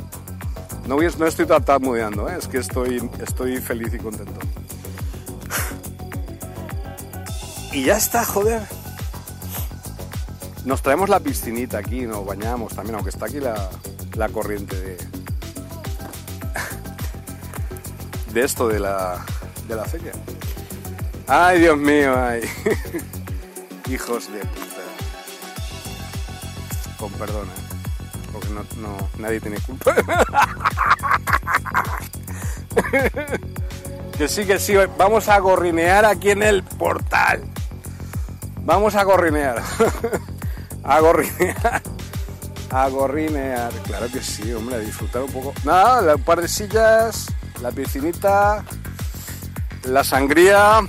No, no estoy tartamudeando, ¿eh? es que estoy, estoy feliz y contento. Y ya está, joder. Nos traemos la piscinita aquí, nos bañamos también, aunque está aquí la, corriente de, de esto, de la, de la. Ay, Dios mío, ay. Hijos de puta. Con perdón, ¿eh? porque no, nadie tiene culpa. que sí, que sí, vamos a gorrinear aquí en el portal. Vamos a gorrinear. A gorrinear. A gorrinear. Claro que sí, hombre, a disfrutar un poco. Nada, un par de sillas, la piscinita, la sangría.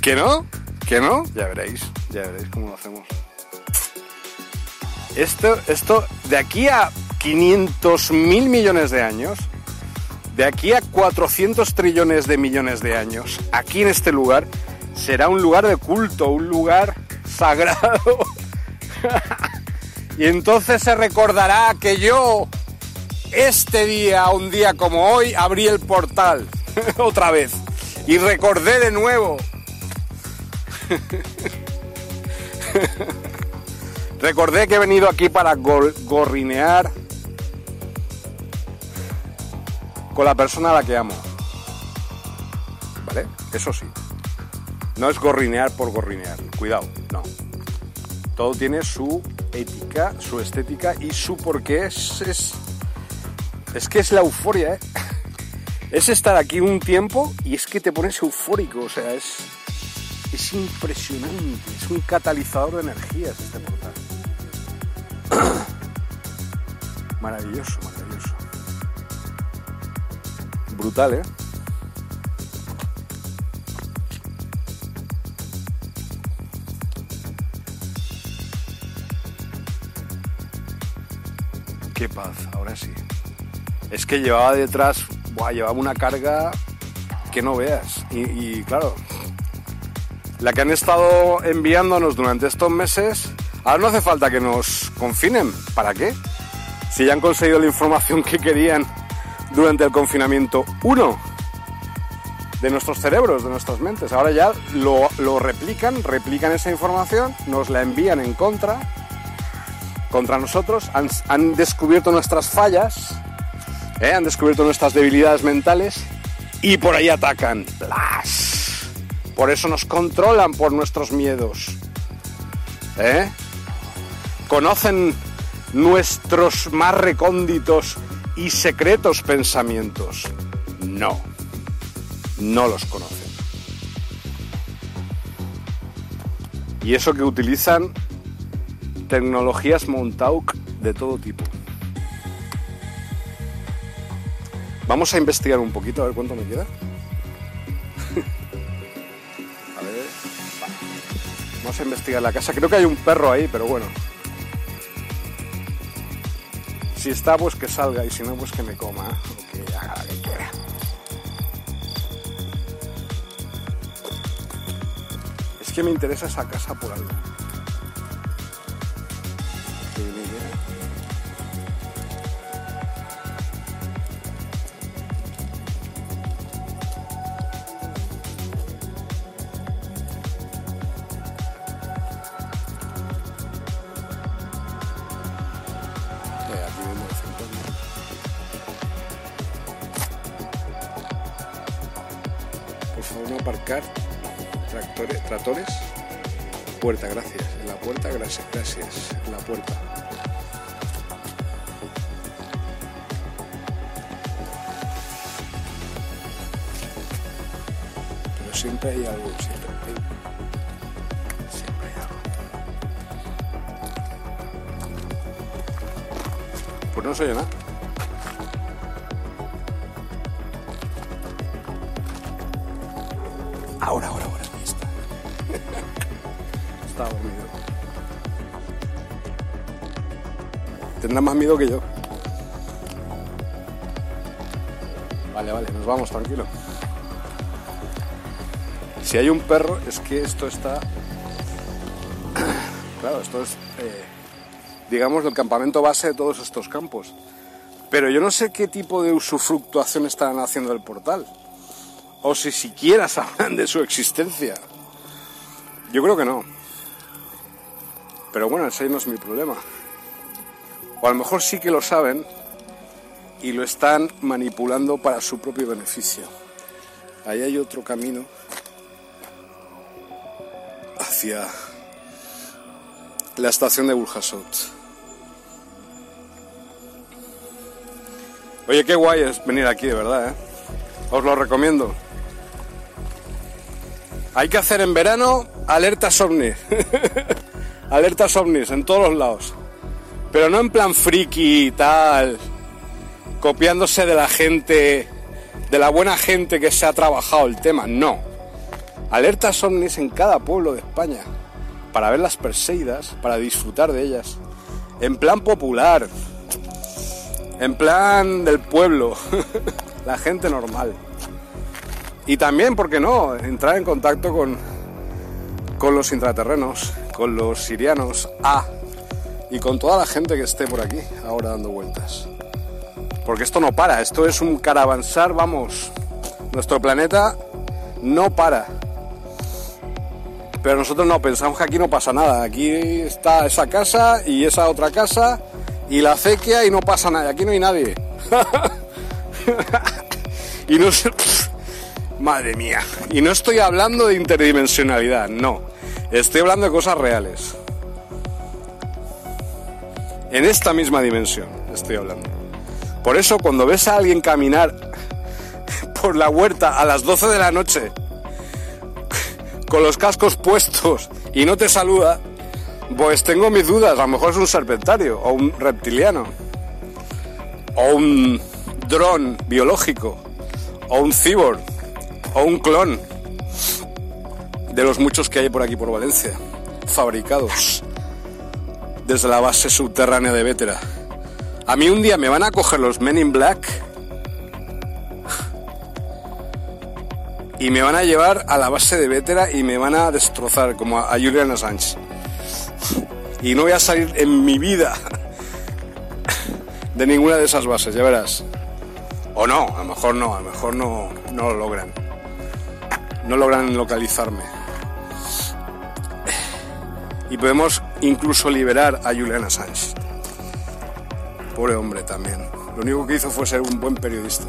¿Que no? ¿Que no? Ya veréis, ya veréis cómo lo hacemos. Esto, esto, de aquí a 500 mil millones de años, de aquí a 400 trillones de millones de años, aquí en este lugar, será un lugar de culto, un lugar sagrado. y entonces se recordará que yo, este día, un día como hoy, abrí el portal otra vez y recordé de nuevo. recordé que he venido aquí para gorrinear con la persona a la que amo. ¿Vale? Eso sí. No es gorrinear por gorrinear. Cuidado, no. Todo tiene su ética, su estética y su porqué. Es, es, que es la euforia, ¿eh? Es estar aquí un tiempo y es que te pones eufórico. O sea, es, es impresionante. Es un catalizador de energías este portal. maravilloso, maravilloso. Brutal, ¿eh? Qué paz, ahora sí. Es que llevaba detrás, buah, llevaba una carga que no veas. Y, y claro, la que han estado enviándonos durante estos meses, ahora no hace falta que nos confinen. ¿Para qué? Si ya han conseguido la información que querían durante el confinamiento uno de nuestros cerebros, de nuestras mentes. Ahora ya lo, replican, replican esa información, nos la envían en contra, contra nosotros, han, descubierto nuestras fallas, ¿eh? han descubierto nuestras debilidades mentales y por ahí atacan. Por eso nos controlan por nuestros miedos. ¿eh? Conocen nuestros más recónditos y secretos pensamientos. No, no los conocen. Y eso que utilizan tecnologías Montauk de todo tipo. Vamos a investigar un poquito a ver cuánto me queda. a ver. Vamos a investigar la casa. Creo que hay un perro ahí, pero bueno. Si está, pues que salga y si no, pues que me coma o que haga lo que quiera. Es que me interesa esa casa por algo. Puerta. Perro, es que esto está. Claro, esto es, eh, digamos, el campamento base de todos estos campos. Pero yo no sé qué tipo de usufructuación están haciendo del portal o si siquiera sabrán de su existencia. Yo creo que no. Pero bueno, ese no es mi problema. O a lo mejor sí que lo saben y lo están manipulando para su propio beneficio. Ahí hay otro camino la estación de Burjasot. Oye, qué guay es venir aquí, de verdad, ¿eh? Os lo recomiendo. Hay que hacer en verano alertas ovnis. alertas ovnis en todos los lados. Pero no en plan friki y tal, copiándose de la gente, de la buena gente que se ha trabajado el tema. No. Alertas ovnis en cada pueblo de España. Para ver las Perseidas, para disfrutar de ellas. En plan popular. En plan del pueblo. la gente normal. Y también, ¿por qué no?, entrar en contacto con, con los intraterrenos, con los sirianos A y con toda la gente que esté por aquí ahora dando vueltas. Porque esto no para, esto es un caravansar, vamos. Nuestro planeta no para. Pero nosotros no, pensamos que aquí no pasa nada. Aquí está esa casa y esa otra casa y la acequia y no pasa nada. Aquí no hay nadie. y no sé... Madre mía. Y no estoy hablando de interdimensionalidad, no. Estoy hablando de cosas reales. En esta misma dimensión estoy hablando. Por eso cuando ves a alguien caminar por la huerta a las 12 de la noche con los cascos puestos y no te saluda, pues tengo mis dudas. A lo mejor es un serpentario o un reptiliano o un dron biológico o un cyborg o un clon de los muchos que hay por aquí por Valencia, fabricados desde la base subterránea de Vétera. A mí un día me van a coger los Men in Black y me van a llevar a la base de Vétera y me van a destrozar como a Julian Assange. Y no voy a salir en mi vida de ninguna de esas bases, ya verás. O no, a lo mejor no, a lo mejor no, no lo logran no logran localizarme. Y podemos incluso liberar a Julian Assange. Pobre hombre también. Lo único que hizo fue ser un buen periodista.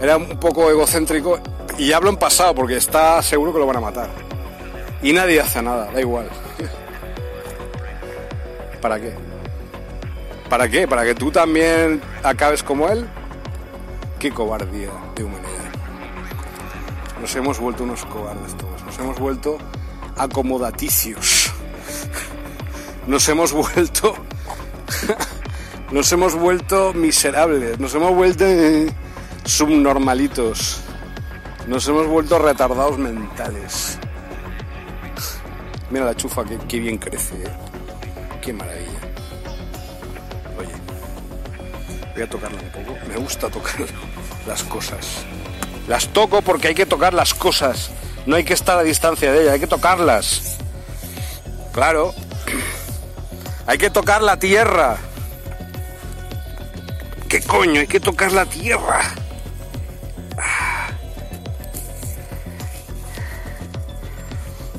Era un poco egocéntrico y hablo en pasado porque está seguro que lo van a matar. Y nadie hace nada, da igual. ¿Para qué? ¿Para qué? ¿Para que tú también acabes como él? Qué cobardía de humanidad. Nos hemos vuelto unos cobardes todos, nos hemos vuelto acomodaticios. Nos hemos vuelto nos hemos vuelto miserables, nos hemos vuelto subnormalitos. Nos hemos vuelto retardados mentales. Mira la chufa que, bien crece, ¿eh? qué maravilla. Oye, voy a tocarlo un poco. Me gusta tocar las cosas. Las toco porque hay que tocar las cosas. No hay que estar a distancia de ellas, hay que tocarlas. Claro. Hay que tocar la tierra. ¿Qué coño? Hay que tocar la tierra.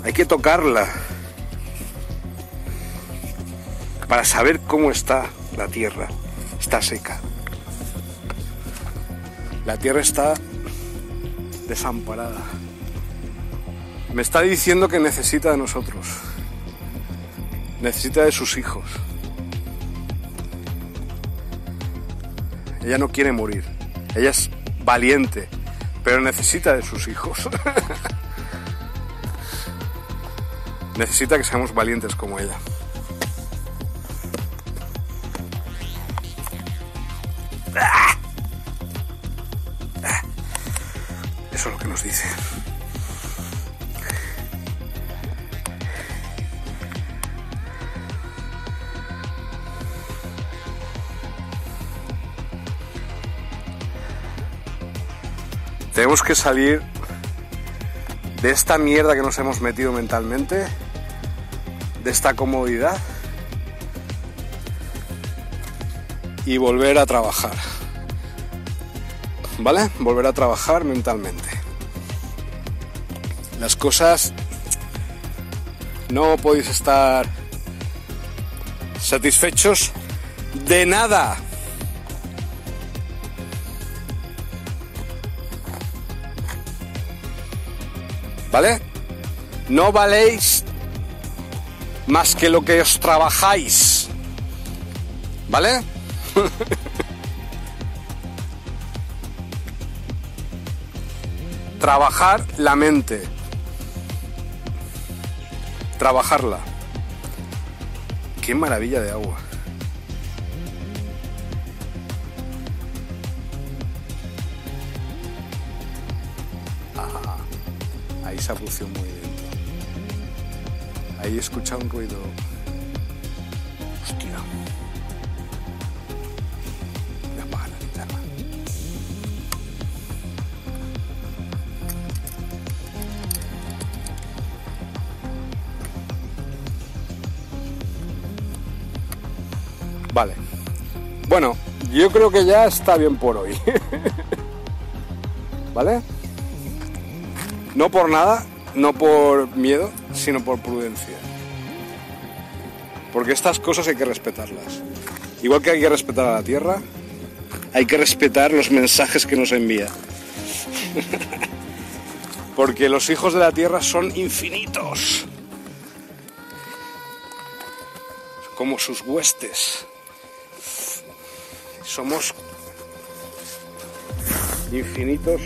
Hay que tocarla. Para saber cómo está la tierra. Está seca. La tierra está desamparada. me está diciendo que necesita de nosotros. Necesita de sus hijos. Ella no quiere morir. Ella es valiente, pero necesita de sus hijos. necesita que seamos valientes como ella. Eso es lo que nos dice. Tenemos que salir de esta mierda que nos hemos metido mentalmente, de esta comodidad y volver a trabajar. ¿Vale? Volver a trabajar mentalmente. Las cosas no podéis estar satisfechos de nada. ¿Vale? No valéis más que lo que os trabajáis. ¿Vale? Trabajar la mente. Trabajarla. Qué maravilla de agua. Ah, ahí se producido muy bien. Ahí he escuchado un ruido. Hostia. Voy a apagar la linterna. Vale. Bueno, yo creo que ya está bien por hoy. ¿Vale? No por nada, no por miedo, sino por prudencia. Porque estas cosas hay que respetarlas. Igual que hay que respetar a la Tierra, hay que respetar los mensajes que nos envía. Porque los hijos de la Tierra son infinitos. Como sus huestes. Somos infinitos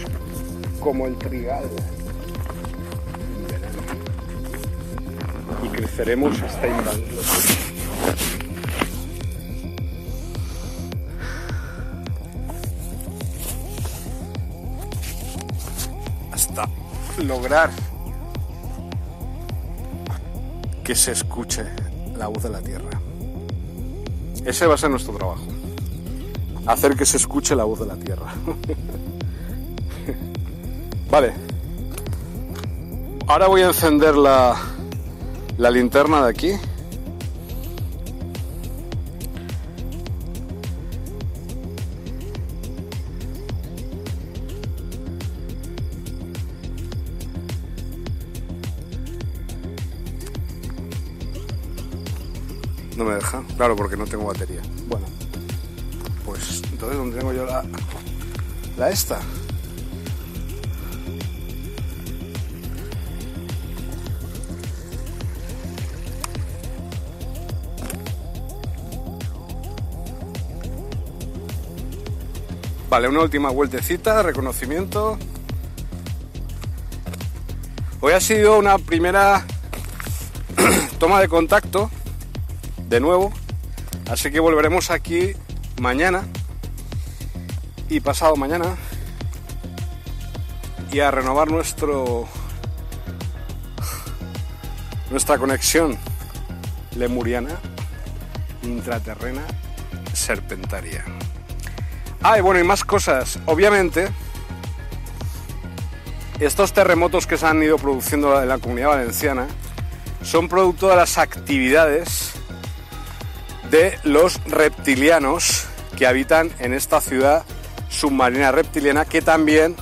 como el trigal. Y creceremos hasta invadirlo. Hasta lograr que se escuche la voz de la tierra. Ese va a ser nuestro trabajo. Hacer que se escuche la voz de la tierra. vale. Ahora voy a encender la, la linterna de aquí. No me deja, claro, porque no tengo batería. Bueno, pues entonces, ¿dónde tengo yo la, la esta? Vale, una última vueltecita, reconocimiento. Hoy ha sido una primera toma de contacto, de nuevo, así que volveremos aquí mañana y pasado mañana y a renovar nuestro nuestra conexión lemuriana intraterrena serpentaria. Ah, y bueno, y más cosas. Obviamente, estos terremotos que se han ido produciendo en la comunidad valenciana son producto de las actividades de los reptilianos que habitan en esta ciudad submarina reptiliana que también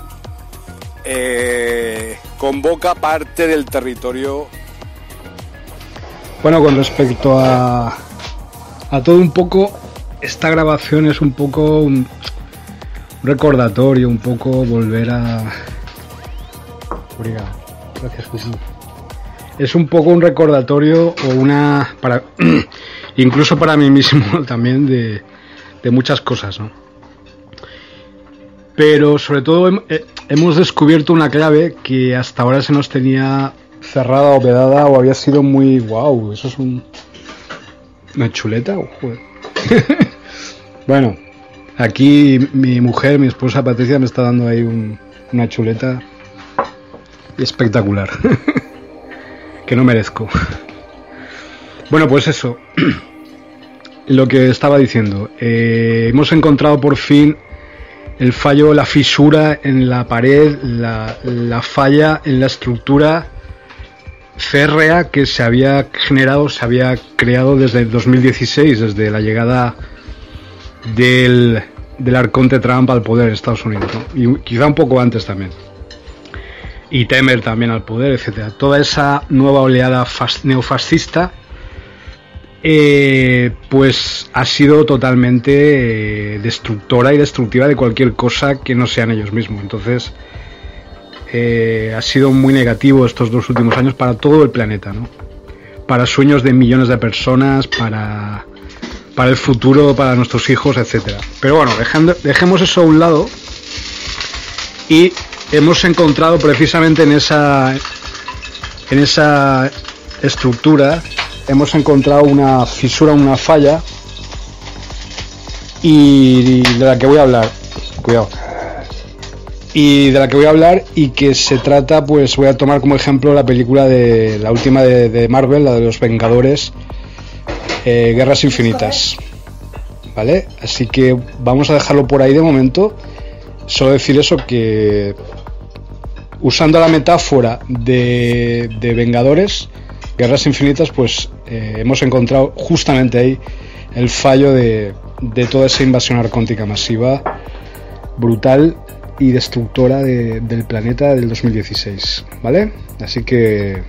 eh, convoca parte del territorio. Bueno, con respecto a, a todo un poco, esta grabación es un poco un recordatorio, un poco volver a... Obrigado. Gracias, Jesús. es un poco un recordatorio o una para incluso para mí mismo también de, muchas cosas, ¿no? Pero sobre todo eh, hemos descubierto una clave que hasta ahora se nos tenía cerrada o vedada o había sido muy wow, eso es un una chuleta, bueno, aquí mi mujer, mi esposa Patricia me está dando ahí una chuleta espectacular. que no merezco. Bueno, pues eso. Lo que estaba diciendo. Eh, hemos encontrado por fin el fallo, la fisura en la pared, la falla en la estructura férrea que se había generado, se había creado desde el 2016, desde la llegada del, del arconte Trump al poder en Estados Unidos, y quizá un poco antes también y Temer también al poder, etcétera. Toda esa nueva oleada neofascista, eh, pues ha sido totalmente eh, destructora y destructiva de cualquier cosa que no sean ellos mismos. Entonces, eh, ha sido muy negativo estos dos últimos años para todo el planeta, ¿no? Para sueños de millones de personas, para, para el futuro, para nuestros hijos, etcétera. Pero bueno, dejemos eso a un lado y hemos encontrado precisamente en esa en esa estructura hemos encontrado una fisura, una falla y de la que voy a hablar. Cuidado. Y de la que voy a hablar y que se trata, pues voy a tomar como ejemplo la película de la última de, Marvel, la de los Vengadores, eh, Guerras Infinitas. ¿Vale? Así que vamos a dejarlo por ahí de momento. Solo decir eso que usando la metáfora de, Vengadores, Guerras Infinitas, pues eh, hemos encontrado justamente ahí el fallo de, toda esa invasión arcóntica masiva, brutal y destructora del planeta del 2016, ¿vale? Así que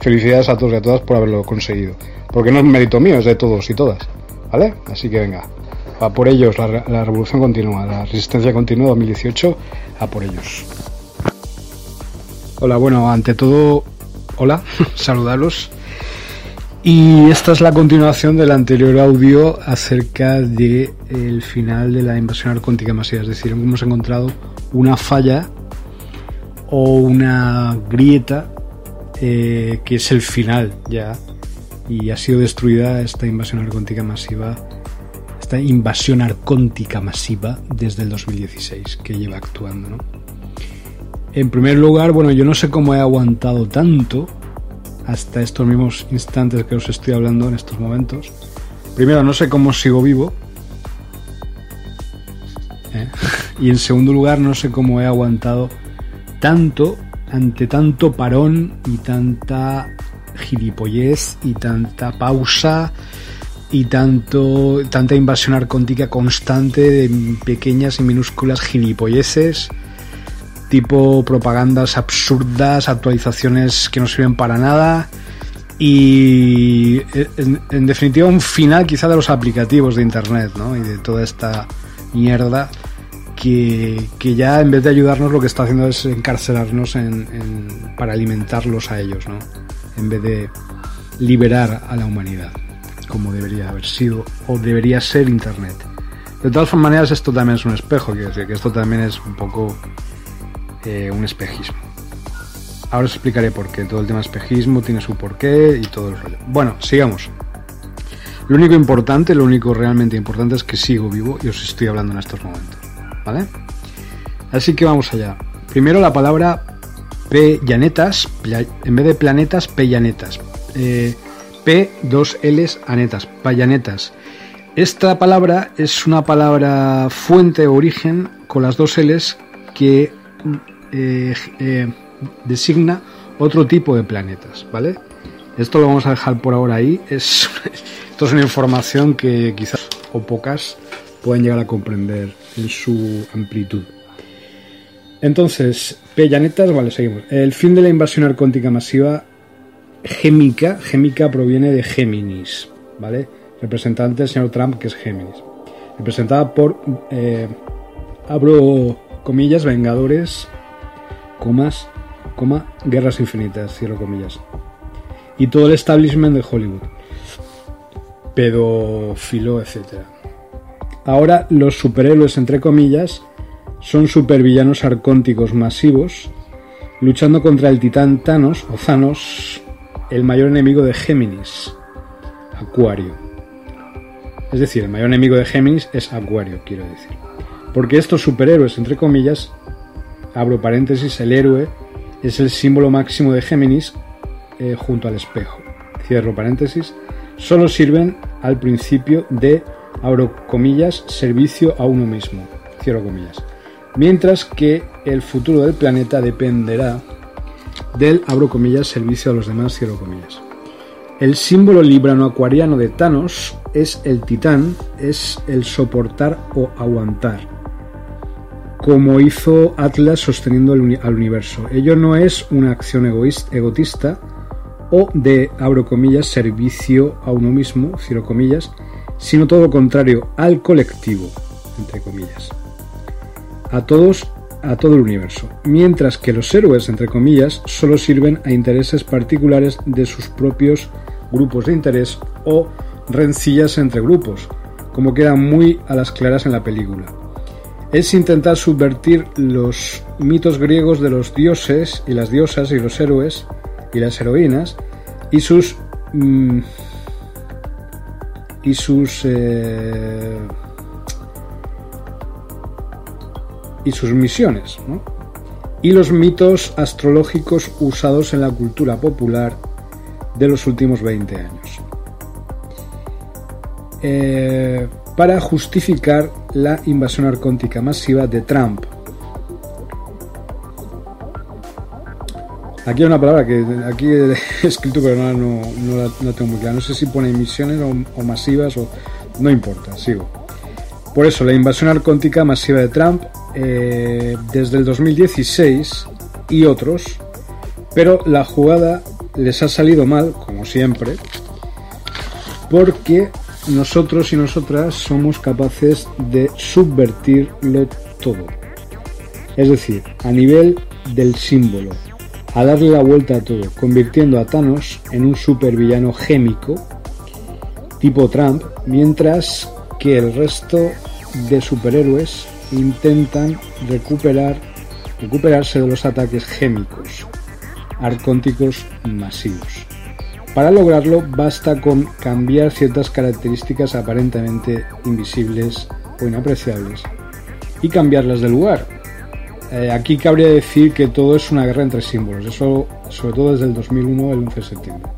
felicidades a todos y a todas por haberlo conseguido, porque no es mérito mío, es de todos y todas, ¿vale? Así que venga, a por ellos, la, revolución continúa, la resistencia continúa 2018, a por ellos. Hola, bueno, ante todo, hola, saludarlos. Y esta es la continuación del anterior audio acerca de el final de la invasión arcóntica masiva. Es decir, hemos encontrado una falla o una grieta eh, que es el final ya. Y ha sido destruida esta invasión arcóntica masiva, esta invasión arcóntica masiva desde el 2016 que lleva actuando, ¿no? En primer lugar, bueno, yo no sé cómo he aguantado tanto hasta estos mismos instantes que os estoy hablando en estos momentos. Primero, no sé cómo sigo vivo. ¿eh? Y en segundo lugar, no sé cómo he aguantado tanto ante tanto parón y tanta gilipollez y tanta pausa y tanto tanta invasión arcóntica constante de pequeñas y minúsculas gilipolleces tipo propagandas absurdas, actualizaciones que no sirven para nada y en, definitiva un final quizá de los aplicativos de internet ¿no? y de toda esta mierda que, ya en vez de ayudarnos lo que está haciendo es encarcelarnos para alimentarlos a ellos ¿no? en vez de liberar a la humanidad como debería haber sido o debería ser internet de todas maneras esto también es un espejo quiero decir que esto también es un poco un espejismo. Ahora os explicaré por qué. Todo el tema espejismo tiene su porqué y todo el rollo. Bueno, sigamos. Lo único importante, lo único realmente importante es que sigo vivo y os estoy hablando en estos momentos. ¿Vale? Así que vamos allá. Primero la palabra Pellanetas, en vez de planetas, Pellanetas. Eh, P, dos L's, anetas, payanetas. Esta palabra es una palabra fuente origen con las dos L's que eh, eh, designa otro tipo de planetas, ¿vale? Esto lo vamos a dejar por ahora ahí. Es, esto es una información que quizás o pocas pueden llegar a comprender en su amplitud. Entonces, planetas, vale, seguimos. El fin de la invasión arcóntica masiva gémica, gémica proviene de Géminis, ¿vale? Representante del señor Trump, que es Géminis. Representada por, eh, abro comillas, Vengadores comas, coma, guerras infinitas, cierro comillas. y todo el establishment de Hollywood, pedófilo, etc. Ahora los superhéroes, entre comillas, son supervillanos arcónticos masivos, luchando contra el titán Thanos o Thanos, el mayor enemigo de Géminis, Acuario. Es decir, el mayor enemigo de Géminis es Acuario, quiero decir. Porque estos superhéroes, entre comillas, abro paréntesis, el héroe es el símbolo máximo de Géminis eh, junto al espejo. Cierro paréntesis. Solo sirven al principio de, abro comillas, servicio a uno mismo. Cierro comillas. Mientras que el futuro del planeta dependerá del, abro comillas, servicio a los demás, cierro comillas. El símbolo librano-acuariano de Thanos es el titán, es el soportar o aguantar, como hizo Atlas sosteniendo al universo. Ello no es una acción egoísta, egotista o de, abro comillas, servicio a uno mismo, comillas, sino todo lo contrario, al colectivo, entre comillas. A todos a todo el universo, mientras que los héroes, entre comillas, solo sirven a intereses particulares de sus propios grupos de interés o rencillas entre grupos, como queda muy a las claras en la película. Es intentar subvertir los mitos griegos de los dioses y las diosas y los héroes y las heroínas y sus mm, y sus eh, y sus misiones, y los mitos astrológicos usados en la cultura popular de los últimos 20 años. Eh, para justificar la invasión arcóntica masiva de Trump. Aquí hay una palabra que aquí he escrito pero no, no, no, tengo muy clara. No sé si pone misiones o, masivas o... No importa, sigo. Por eso, la invasión arcóntica masiva de Trump eh, desde el 2016 y otros, pero la jugada les ha salido mal, como siempre, porque nosotros y nosotras somos capaces de subvertirlo todo. Es decir, a nivel del símbolo, a darle la vuelta a todo, convirtiendo a Thanos en un supervillano gémico, tipo Trump, mientras que el resto de superhéroes intentan recuperar, recuperarse de los ataques gémicos, arcónticos masivos. Para lograrlo basta con cambiar ciertas características aparentemente invisibles o inapreciables y cambiarlas de lugar. Eh, aquí cabría decir que todo es una guerra entre símbolos, eso sobre todo desde el 2001, el 11 de septiembre.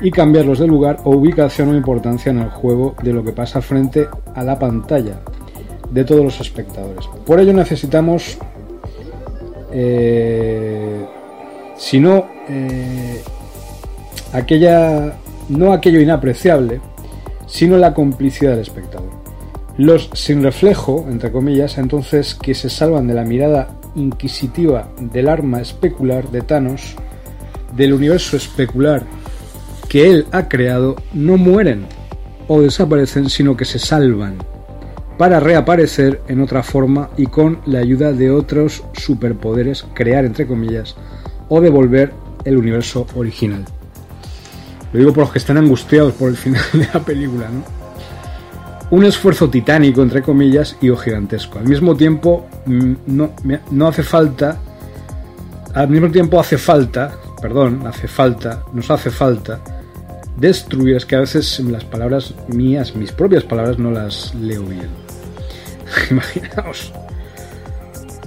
Y cambiarlos de lugar o ubicación o importancia en el juego de lo que pasa frente a la pantalla, de todos los espectadores. Por ello necesitamos, eh, si no, eh, aquella, no aquello inapreciable, sino la complicidad del espectador. Los sin reflejo, entre comillas, entonces que se salvan de la mirada inquisitiva del arma especular de Thanos, del universo especular que él ha creado, no mueren o desaparecen, sino que se salvan para reaparecer en otra forma y con la ayuda de otros superpoderes crear entre comillas o devolver el universo original. Lo digo por los que están angustiados por el final de la película, ¿no? Un esfuerzo titánico, entre comillas, y o gigantesco. Al mismo tiempo, mm, no, no hace falta. Al mismo tiempo hace falta, perdón, hace falta, nos hace falta destruir. Es que a veces las palabras mías, mis propias palabras, no las leo bien. Imaginaos.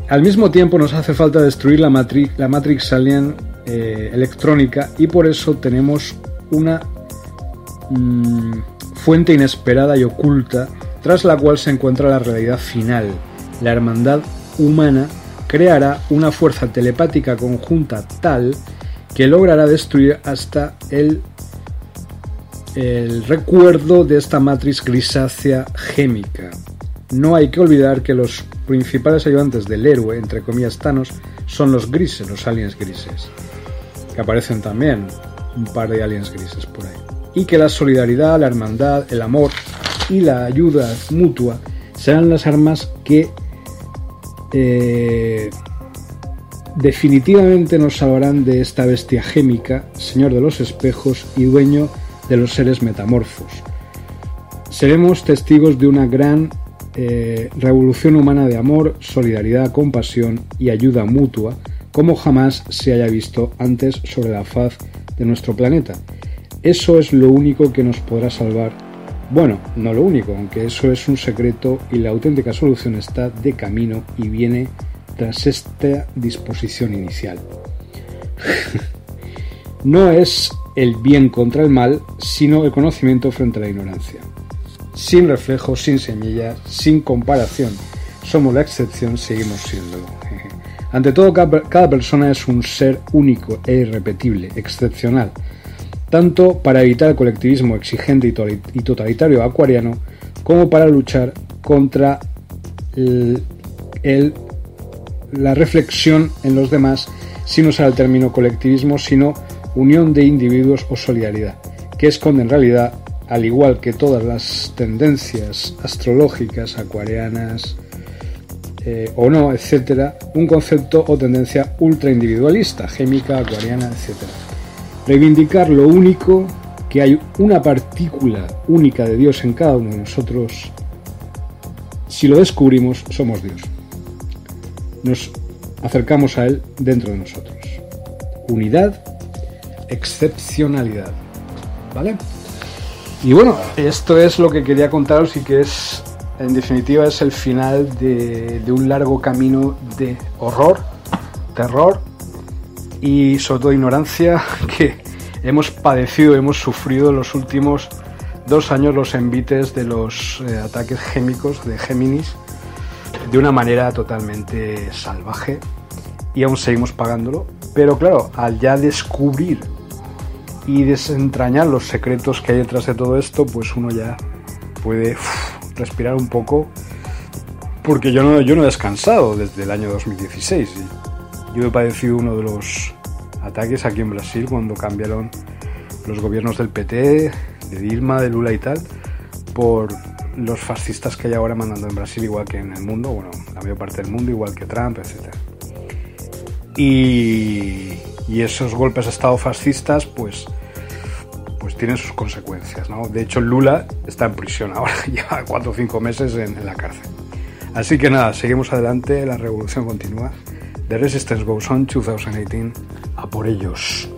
Al mismo tiempo nos hace falta destruir la, matrix, la Matrix Alien eh, electrónica y por eso tenemos una mm, fuente inesperada y oculta tras la cual se encuentra la realidad final. La hermandad humana creará una fuerza telepática conjunta tal que logrará destruir hasta el, el recuerdo de esta matriz grisácea gémica. No hay que olvidar que los principales ayudantes del héroe, entre comillas Thanos, son los grises, los aliens grises, que aparecen también un par de aliens grises por ahí. Y que la solidaridad, la hermandad, el amor y la ayuda mutua serán las armas que eh, definitivamente nos salvarán de esta bestia gémica, señor de los espejos y dueño de los seres metamorfos. Seremos testigos de una gran eh, revolución humana de amor, solidaridad, compasión y ayuda mutua, como jamás se haya visto antes sobre la faz de nuestro planeta. Eso es lo único que nos podrá salvar. Bueno, no lo único, aunque eso es un secreto y la auténtica solución está de camino y viene tras esta disposición inicial. no es el bien contra el mal, sino el conocimiento frente a la ignorancia. Sin reflejo, sin semillas, sin comparación. Somos la excepción, seguimos siéndolo. Ante todo, cada persona es un ser único e irrepetible, excepcional, tanto para evitar el colectivismo exigente y totalitario acuariano, como para luchar contra la reflexión en los demás, sin usar el término colectivismo, sino unión de individuos o solidaridad, que esconde en realidad, al igual que todas las tendencias astrológicas, acuarianas eh, o no, etcétera, un concepto o tendencia ultra individualista, gémica, acuariana, etcétera. Reivindicar lo único, que hay una partícula única de Dios en cada uno de nosotros. Si lo descubrimos, somos Dios. Nos acercamos a Él dentro de nosotros. Unidad excepcionalidad. ¿Vale? Y bueno, esto es lo que quería contaros y que es, en definitiva, es el final de, un largo camino de horror, terror y sobre todo ignorancia que hemos padecido, hemos sufrido en los últimos dos años los envites de los eh, ataques gémicos de Géminis de una manera totalmente salvaje y aún seguimos pagándolo. Pero claro, al ya descubrir y desentrañar los secretos que hay detrás de todo esto, pues uno ya puede respirar un poco. Porque yo no, yo no he descansado desde el año 2016. Yo he padecido uno de los ataques aquí en Brasil cuando cambiaron los gobiernos del PT, de Dilma, de Lula y tal, por los fascistas que hay ahora mandando en Brasil, igual que en el mundo, bueno, la mayor parte del mundo, igual que Trump, etc. Y, y esos golpes de Estado fascistas, pues, pues tienen sus consecuencias. ¿no? De hecho, Lula está en prisión ahora, lleva cuatro o cinco meses en, en la cárcel. Así que nada, seguimos adelante, la revolución continúa. The Resistance Goes On 2018, a por ellos.